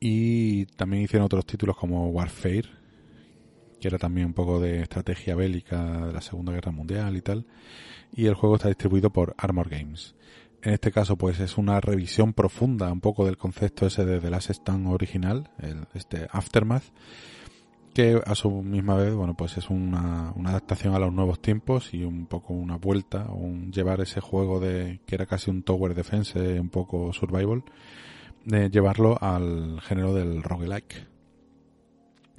Y también hicieron otros títulos como Warfare, que era también un poco de estrategia bélica de la Segunda Guerra Mundial y tal. Y el juego está distribuido por Armor Games. En este caso, pues es una revisión profunda un poco del concepto ese de The Last Stand original, el, este Aftermath, que a su misma vez, bueno, pues es una, una, adaptación a los nuevos tiempos y un poco una vuelta, un llevar ese juego de que era casi un tower defense, un poco survival, de llevarlo al género del roguelike.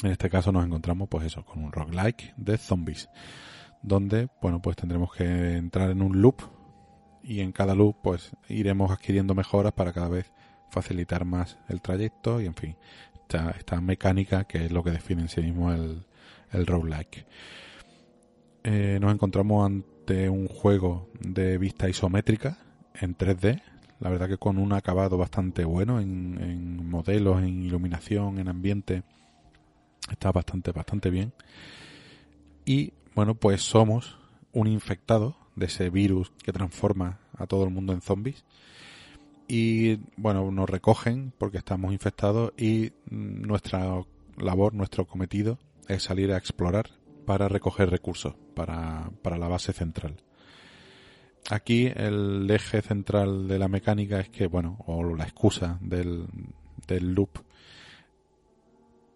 En este caso nos encontramos, pues eso, con un roguelike de zombies, donde, bueno, pues tendremos que entrar en un loop y en cada loop pues iremos adquiriendo mejoras para cada vez facilitar más el trayecto y en fin, esta, mecánica que es lo que define en sí mismo el, el roguelike. Eh, nos encontramos ante un juego de vista isométrica en 3D, la verdad que con un acabado bastante bueno en, modelos, en iluminación, en ambiente, está bastante, bastante bien. Y bueno, pues somos un infectado de ese virus que transforma a todo el mundo en zombies. Y bueno, nos recogen porque estamos infectados y nuestra labor, nuestro cometido es salir a explorar para recoger recursos para, para la base central. Aquí el eje central de la mecánica es que, bueno, o la excusa del, del loop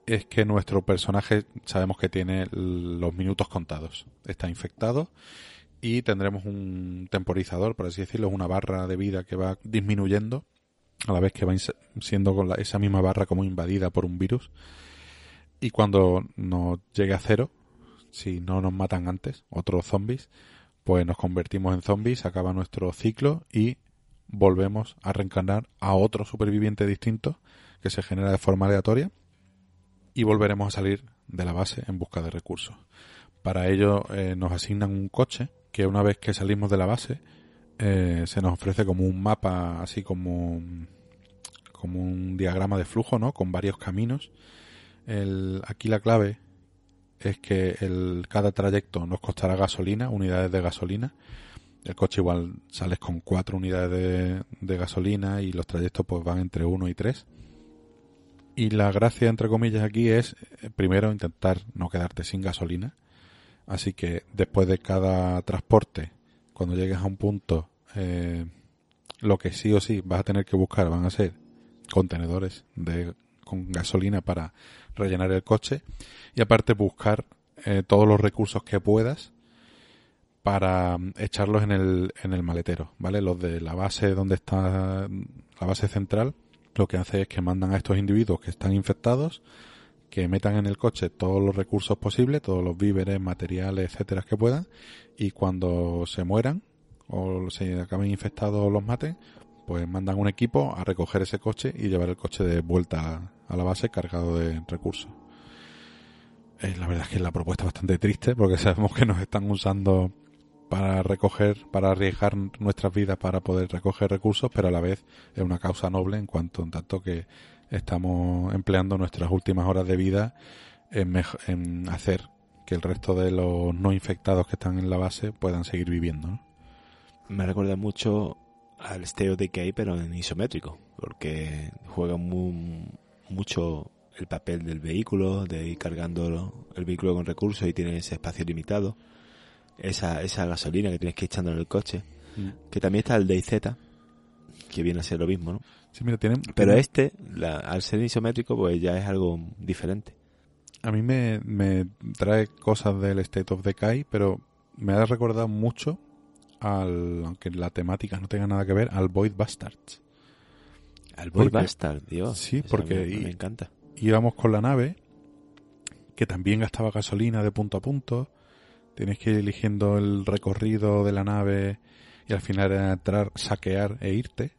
es que nuestro personaje sabemos que tiene los minutos contados. Está infectado y tendremos un temporizador, por así decirlo, una barra de vida que va disminuyendo a la vez que va siendo con esa misma barra como invadida por un virus. Y cuando nos llegue a cero, si no nos matan antes, otros zombies, pues nos convertimos en zombies, acaba nuestro ciclo y volvemos a reencarnar a otro superviviente distinto que se genera de forma aleatoria y volveremos a salir de la base en busca de recursos. Para ello eh, nos asignan un coche que una vez que salimos de la base eh, se nos ofrece como un mapa así como como un diagrama de flujo no con varios caminos el, aquí la clave es que el, cada trayecto nos costará gasolina unidades de gasolina. El coche igual sales con cuatro unidades de, gasolina y los trayectos pues van entre uno y tres. Y la gracia entre comillas aquí es eh, primero intentar no quedarte sin gasolina. Así que después de cada transporte, cuando llegues a un punto, eh, lo que sí o sí vas a tener que buscar van a ser contenedores de, con gasolina para rellenar el coche y aparte buscar eh, todos los recursos que puedas para mm, echarlos en el, en el maletero, ¿vale? Los de la base donde está la base central, lo que hace es que mandan a estos individuos que están infectados que metan en el coche todos los recursos posibles, todos los víveres, materiales, etcétera que puedan, y cuando se mueran o se acaben infectados o los maten, pues mandan un equipo a recoger ese coche y llevar el coche de vuelta a la base cargado de recursos. Eh, la verdad es que la propuesta es bastante triste porque sabemos que nos están usando para recoger, para arriesgar nuestras vidas para poder recoger recursos, pero a la vez es una causa noble en cuanto en tanto que estamos empleando nuestras últimas horas de vida en, hacer que el resto de los no infectados que están en la base puedan seguir viviendo. Me recuerda mucho al Stereo Decay, pero en isométrico, porque juega mucho el papel del vehículo, de ir cargando el vehículo con recursos y tiene ese espacio limitado, esa, esa gasolina que tienes que ir echando en el coche, mm. que también está el DayZ, que viene a ser lo mismo, ¿no? Sí, mira, tienen, Pero este, al ser isométrico, pues ya es algo diferente. A mí me, me trae cosas del State of Decay, pero me ha recordado mucho al, aunque la temática no tenga nada que ver, al Void Bastards. Al Void Bastards, Dios. Sí, porque me, encanta. Íbamos con la nave, que también gastaba gasolina de punto a punto. Tienes que ir eligiendo el recorrido de la nave y al final era entrar, saquear e irte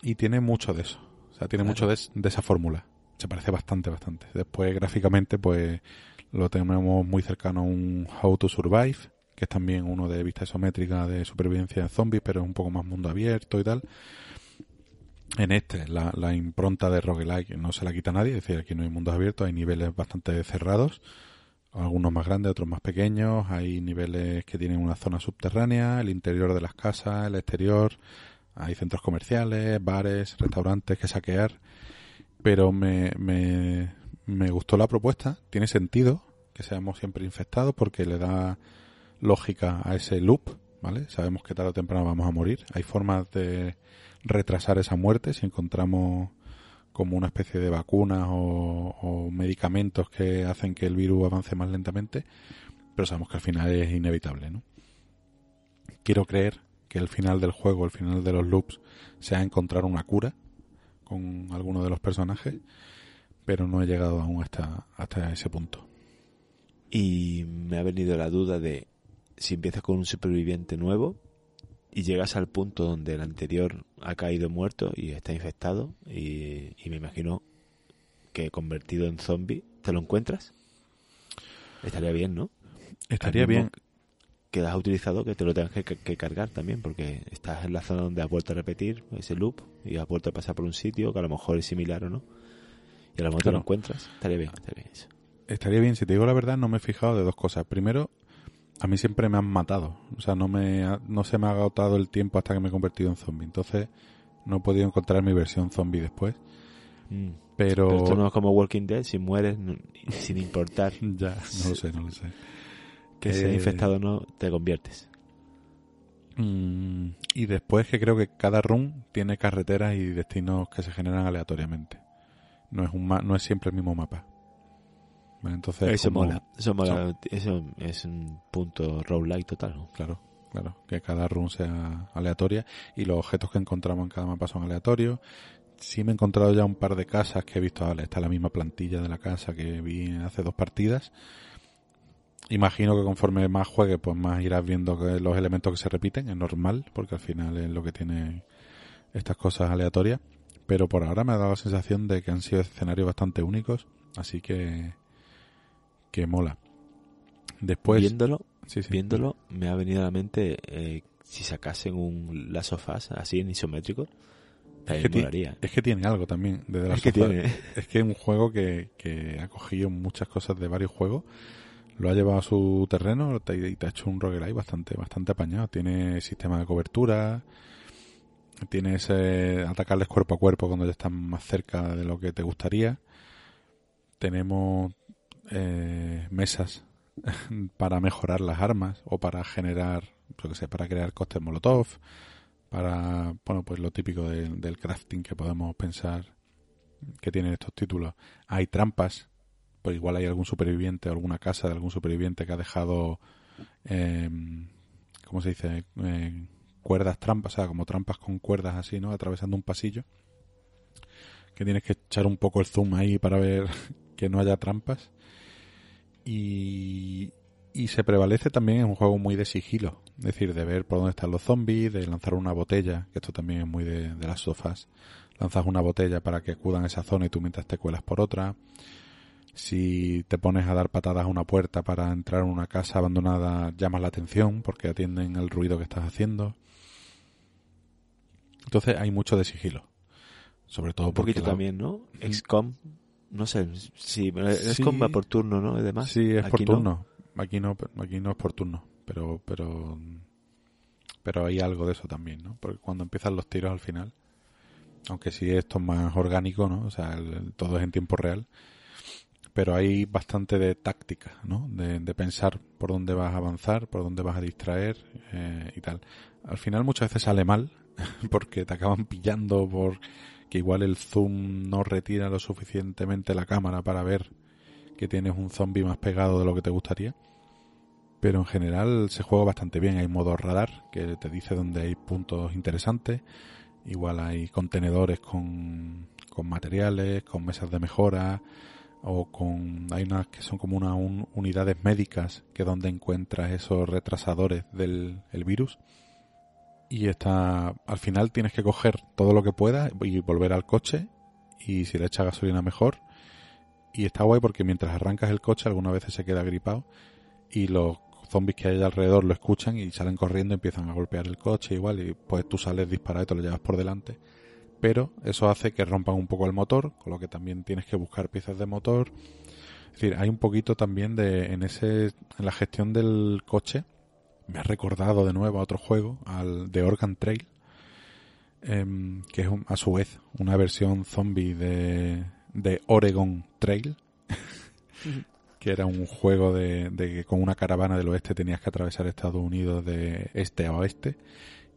y tiene mucho de eso. O sea, tiene mucho de, esa fórmula. Se parece bastante, bastante. Después, gráficamente, pues lo tenemos muy cercano a un How to Survive, que es también uno de vista isométrica de supervivencia de zombies, pero es un poco más mundo abierto y tal. En este, la, la impronta de roguelike no se la quita nadie, es decir, aquí no hay mundos abiertos, hay niveles bastante cerrados, algunos más grandes, otros más pequeños, hay niveles que tienen una zona subterránea, el interior de las casas, el exterior, hay centros comerciales, bares, restaurantes que saquear, pero me, me, me gustó la propuesta, tiene sentido, que seamos siempre infectados porque le da lógica a ese loop, ¿vale? Sabemos que tarde o temprano vamos a morir. Hay formas de retrasar esa muerte si encontramos como una especie de vacunas o, medicamentos que hacen que el virus avance más lentamente, pero sabemos que al final es inevitable, ¿no? Quiero creer que el final del juego, el final de los loops, sea encontrar una cura con alguno de los personajes, pero no he llegado aún hasta, hasta ese punto. Y me ha venido la duda de si empiezas con un superviviente nuevo y llegas al punto donde el anterior ha caído muerto y está infectado y, y me imagino que convertido en zombie, ¿te lo encuentras? Estaría bien, ¿no? Estaría bien. Que has utilizado que te lo tengas que, cargar también porque estás en la zona donde has vuelto a repetir ese loop y has vuelto a pasar por un sitio que a lo mejor es similar o no. Y a lo mejor te lo encuentras. Estaría bien, estaría bien eso. Estaría bien, si te digo la verdad, no me he fijado de dos cosas. Primero, a mí siempre me han matado. O sea, no, me ha- no se me ha agotado el tiempo hasta que me he convertido en zombie. Entonces, no he podido encontrar mi versión zombie después. Mm. Pero, Pero esto no es como Walking Dead, si mueres, sin importar ya, no lo sé, no lo sé. que sea Eh, infectado o no, te conviertes. Mm, y después que creo que cada run tiene carreteras y destinos que se generan aleatoriamente. No es un ma- no es siempre el mismo mapa. Entonces Eso como- mola, eso mola, eso es un punto roguelike total, ¿no? Claro, claro, que cada run sea aleatoria y los objetos que encontramos en cada mapa son aleatorios. Sí me he encontrado ya un par de casas que he visto, vale, está la misma plantilla de la casa que vi hace dos partidas. Imagino que conforme más juegues, pues más irás viendo que los elementos que se repiten, es normal, porque al final es lo que tiene estas cosas aleatorias. Pero por ahora me ha dado la sensación de que han sido escenarios bastante únicos, así que que mola. Después, viéndolo, sí, sí. viéndolo, me ha venido a la mente eh, si sacasen un Last of Us así en isométrico, Es que, molaría. es que tiene algo también de The Es que tiene, Es que es un juego que, que ha cogido muchas cosas de varios juegos, lo ha llevado a su terreno te- y te ha hecho un roguelike bastante, bastante apañado. Tiene sistema de cobertura, tiene ese atacarles cuerpo a cuerpo cuando ya están más cerca de lo que te gustaría. Tenemos eh, mesas para mejorar las armas o para generar, yo que sé, para crear cócteles molotov, para, bueno, pues lo típico del- crafting que podemos pensar que tienen estos títulos. Hay trampas, pues igual hay algún superviviente o alguna casa de algún superviviente que ha dejado, eh, ¿cómo se dice? Eh, cuerdas trampas, o sea, como trampas con cuerdas así, ¿no? Atravesando un pasillo. Que tienes que echar un poco el zoom ahí para ver que no haya trampas. Y, y se prevalece también en un juego muy de sigilo, es decir, de ver por dónde están los zombies, de lanzar una botella, que esto también es muy de, de las sofás. Lanzas una botella para que acudan a esa zona y tú mientras te cuelas por otra. Si te pones a dar patadas a una puerta para entrar en una casa abandonada, llamas la atención porque atienden al ruido que estás haciendo. Entonces hay mucho de sigilo. Sobre todo un porque poquito la- también, ¿no? XCOM, no sé, sí, XCOM Sí. va por turno, ¿no? Y demás. Sí, es por no. turno. Aquí no, aquí no es por turno, pero pero pero hay algo de eso también, ¿no? Porque cuando empiezan los tiros al final, aunque sí esto es más orgánico, ¿no? O sea, el- todo es en tiempo real, pero hay bastante de táctica, ¿no? De, de pensar por dónde vas a avanzar, por dónde vas a distraer eh, y tal. Al final muchas veces sale mal porque te acaban pillando por que igual el zoom no retira lo suficientemente la cámara para ver que tienes un zombie más pegado de lo que te gustaría. Pero en general se juega bastante bien. Hay modo radar que te dice dónde hay puntos interesantes. Igual hay contenedores con, con materiales, con mesas de mejora o con hay unas que son como unas un- unidades médicas que donde encuentras esos retrasadores del el virus y está al final tienes que coger todo lo que puedas y volver al coche y si le echas gasolina mejor. Y está guay porque mientras arrancas el coche algunas veces se queda gripado y los zombies que hay alrededor lo escuchan y salen corriendo y empiezan a golpear el coche igual y pues tú sales disparado y te lo llevas por delante. Pero eso hace que rompan un poco el motor con lo que también tienes que buscar piezas de motor. Es decir hay un poquito también de en ese en la gestión del coche me ha recordado de nuevo a otro juego al de Organ Trail em, que es un- a su vez una versión zombie de, de Oregon Trail que era un juego de, de que con una caravana del oeste tenías que atravesar Estados Unidos de este a oeste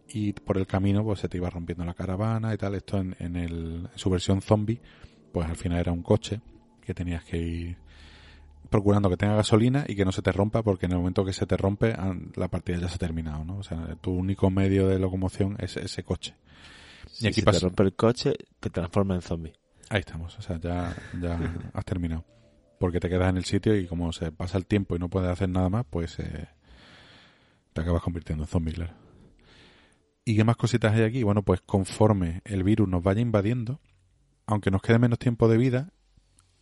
y por el camino pues se te iba rompiendo la caravana y tal. Esto en, en, el, en su versión zombie, pues al final era un coche que tenías que ir procurando que tenga gasolina y que no se te rompa porque en el momento que se te rompe ah, la partida ya se ha terminado, ¿no? O sea, tu único medio de locomoción es ese coche. y aquí si te rompe el coche, te transforma en zombie. Ahí estamos, o sea, ya, ya has terminado porque te quedas en el sitio y como se pasa el tiempo y no puedes hacer nada más, pues eh, te acabas convirtiendo en zombie, claro. ¿Y qué más cositas hay aquí? Bueno, pues conforme el virus nos vaya invadiendo, aunque nos quede menos tiempo de vida,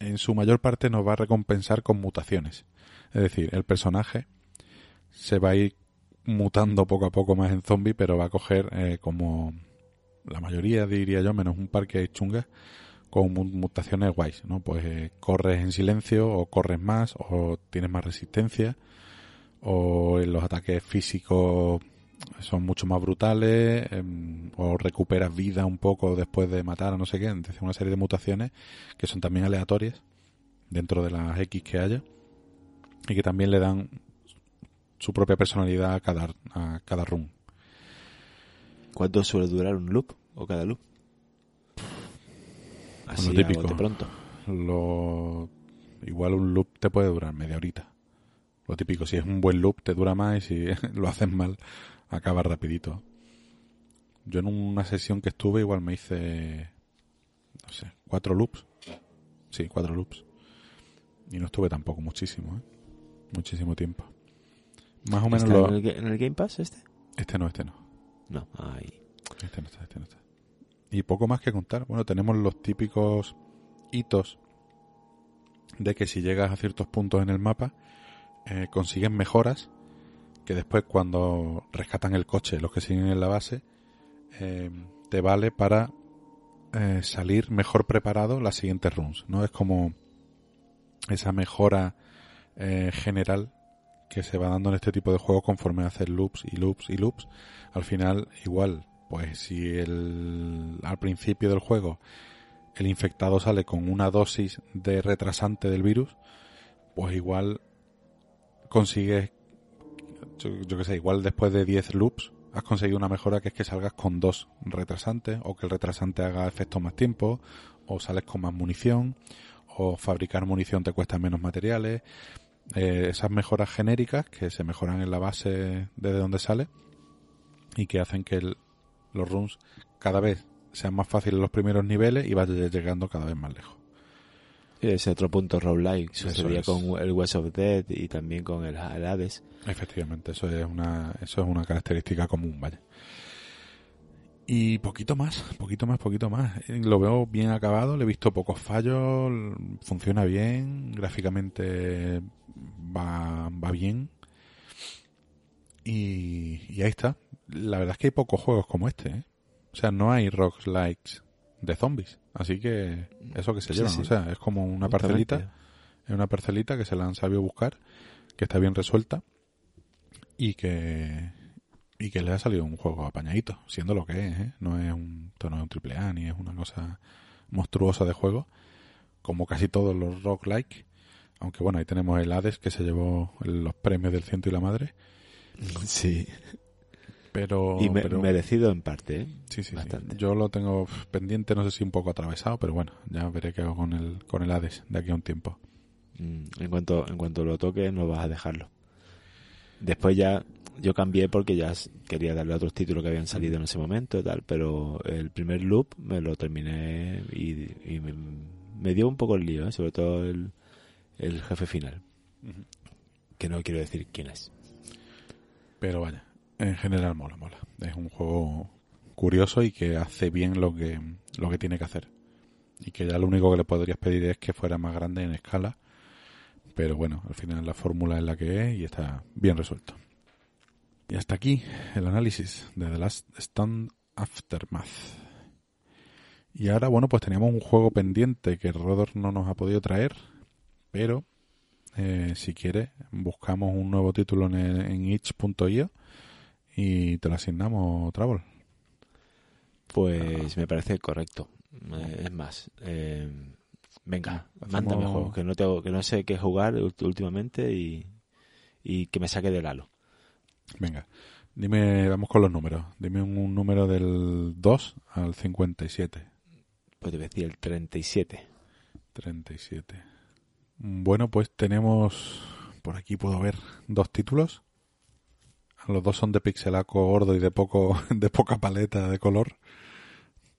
en su mayor parte nos va a recompensar con mutaciones. Es decir, el personaje se va a ir mutando poco a poco más en zombie, pero va a coger eh, como la mayoría, diría yo, menos un par que chungas, con mutaciones guays, ¿no? Pues eh, corres en silencio o corres más o tienes más resistencia o los ataques físicos son mucho más brutales em, o recuperas vida un poco después de matar a no sé qué, entonces una serie de mutaciones que son también aleatorias dentro de las X que haya y que también le dan su propia personalidad a cada, a cada run. ¿Cuánto suele durar un loop o cada loop? Así lo típico. pronto. Lo, igual un loop te puede durar media horita. Lo típico, si es un buen loop te dura más y si lo haces mal acaba rapidito. Yo en una sesión que estuve igual me hice, no sé, cuatro loops. Sí, cuatro loops. Y no estuve tampoco muchísimo, ¿eh? Muchísimo tiempo. Más o menos lo... en, el, en el Game Pass este? Este no, este no. No, ahí. Este no está, este no está. Y poco más que contar. Bueno, tenemos los típicos hitos de que si llegas a ciertos puntos en el mapa, eh, consigues mejoras que después cuando rescatan el coche, los que siguen en la base, eh, te vale para eh, salir mejor preparado las siguientes runs. ¿no? Es como esa mejora general que se va dando en este tipo de juegos conforme haces loops y loops y loops. Al final, igual pues si el, al principio del juego el infectado sale con una dosis de retrasante del virus, pues igual consigues, yo, que sé, igual después de 10 loops has conseguido una mejora que es que salgas con dos retrasantes o que el retrasante haga efecto más tiempo o sales con más munición o fabricar munición te cuesta menos materiales. Eh, esas mejoras genéricas que se mejoran en la base desde donde sale y que hacen que el, los runs cada vez sean más fáciles los primeros niveles y vaya llegando cada vez más lejos. Ese otro punto roguelike sucedía con el West of Dead y también con el, Hades. Efectivamente, eso es una eso es una característica común, vaya. Y poquito más, poquito más, poquito más. Lo veo bien acabado, le he visto pocos fallos, funciona bien, gráficamente va, va bien. Y, y ahí está la verdad es que hay pocos juegos como este. ¿eh? O sea, no hay rocks likes de zombies. Así que eso que se llevan. O sea, es como una parcelita. Es una parcelita que se la han sabido buscar, que está bien resuelta y que y que le ha salido un juego apañadito, siendo lo que es. ¿eh? No es un no es un triple A ni es una cosa monstruosa de juego, como casi todos los rock like. Aunque bueno, ahí tenemos el Hades que se llevó los premios del ciento y la madre. Sí. Pero, y merecido en parte, ¿eh? Sí, sí, Yo lo tengo pendiente, no sé si un poco atravesado, pero bueno, ya veré qué hago con el, con el Hades de aquí a un tiempo. Mm, en cuanto, en cuanto lo toque, no vas a dejarlo. Después ya yo cambié porque ya quería darle a otros títulos que habían salido en ese momento y tal, pero el primer loop me lo terminé y, me, dio un poco el lío, ¿eh? sobre todo el, el jefe final. Que no quiero decir quién es. Pero vaya, en general mola, mola. Es un juego curioso y que hace bien lo que, lo que tiene que hacer. Y que ya lo único que le podrías pedir es que fuera más grande en escala. Pero bueno, al final la fórmula es la que es y está bien resuelto. Y hasta aquí el análisis de The Last Stand Aftermath. Y ahora, bueno, pues teníamos un juego pendiente que Rodor no nos ha podido traer, pero eh, si quiere, buscamos un nuevo título en, en itch.io y te lo asignamos, Travel. Pues me parece correcto. Eh, es más, eh, Venga, Hacemos- mándame que no tengo, que no sé qué jugar últimamente y, y que me saque del halo. Venga, dime, vamos con los números. Dime un, un número del 2 al 57. Pues te decir el 37. 37. Bueno, pues tenemos, por aquí puedo ver dos títulos. Los dos son de pixelaco gordo y de poco de poca paleta de color.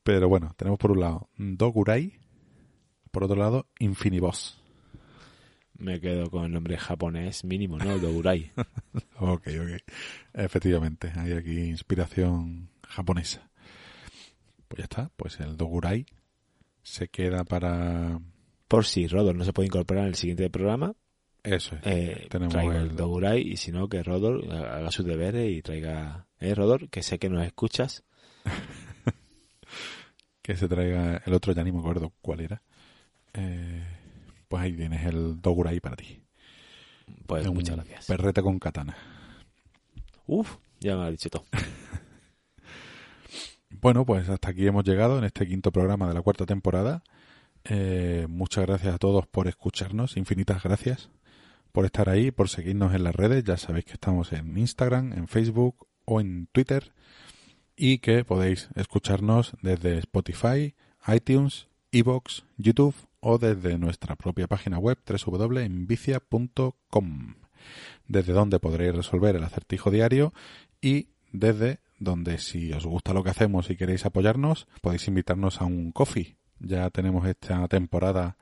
Pero bueno, tenemos por un lado Dogurai, por otro lado Infiniboss. Me quedo con el nombre japonés mínimo, ¿no? Dogurai. Ok, ok. Efectivamente, hay aquí inspiración japonesa. Pues ya está, pues el Dogurai se queda para... Por si Rodor no se puede incorporar en el siguiente programa, Eso es. eh, Tenemos el Dogurai y si no, que Rodor haga sus deberes y traiga... ¿Eh, Rodor? Que sé que nos escuchas. que se traiga el otro, ya ni me acuerdo cuál era. Eh, pues ahí tienes el Dogurai para ti. Pues un muchas gracias. Perrete con katana. Uf, ya me lo ha dicho todo. Bueno, pues hasta aquí hemos llegado en este quinto programa de la cuarta temporada. Eh, muchas gracias a todos por escucharnos, infinitas gracias por estar ahí, por seguirnos en las redes. Ya sabéis que estamos en Instagram, en Facebook o en Twitter y que podéis escucharnos desde Spotify, iTunes, Evox, YouTube o desde nuestra propia página web www.envicia.com, desde donde podréis resolver el acertijo diario y desde donde si os gusta lo que hacemos y queréis apoyarnos, podéis invitarnos a un coffee. Ya tenemos esta temporada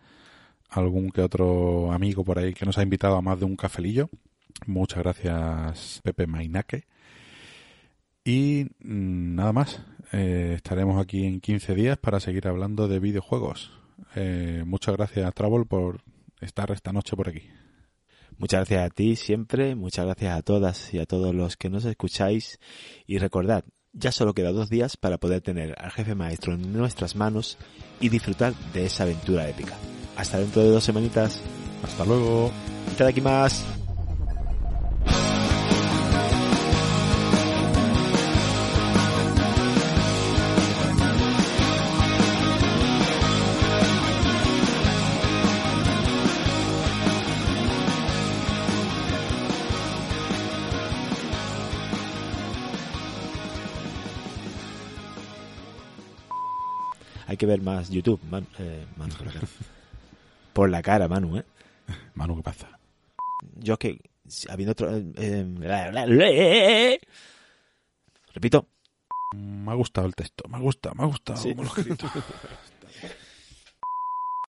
algún que otro amigo por ahí que nos ha invitado a más de un cafelillo. Muchas gracias, Pepe Mainaque. Y mm, nada más. Eh, estaremos aquí en 15 días para seguir hablando de videojuegos. Eh, muchas gracias, Travel, por estar esta noche por aquí. Muchas gracias a ti siempre, muchas gracias a todas y a todos los que nos escucháis y recordad, ya solo queda dos días para poder tener al jefe maestro en nuestras manos y disfrutar de esa aventura épica. Hasta dentro de dos semanitas. Hasta luego. aquí más. Hay que ver más YouTube, Man- eh, Manu, por la cara. Manu, ¿eh? Manu, ¿qué pasa? Yo que, si- habiendo otro... eh, eh, repito. Me ha gustado el texto, me ha gustado, me ha gustado Sí. cómo lo he escrito.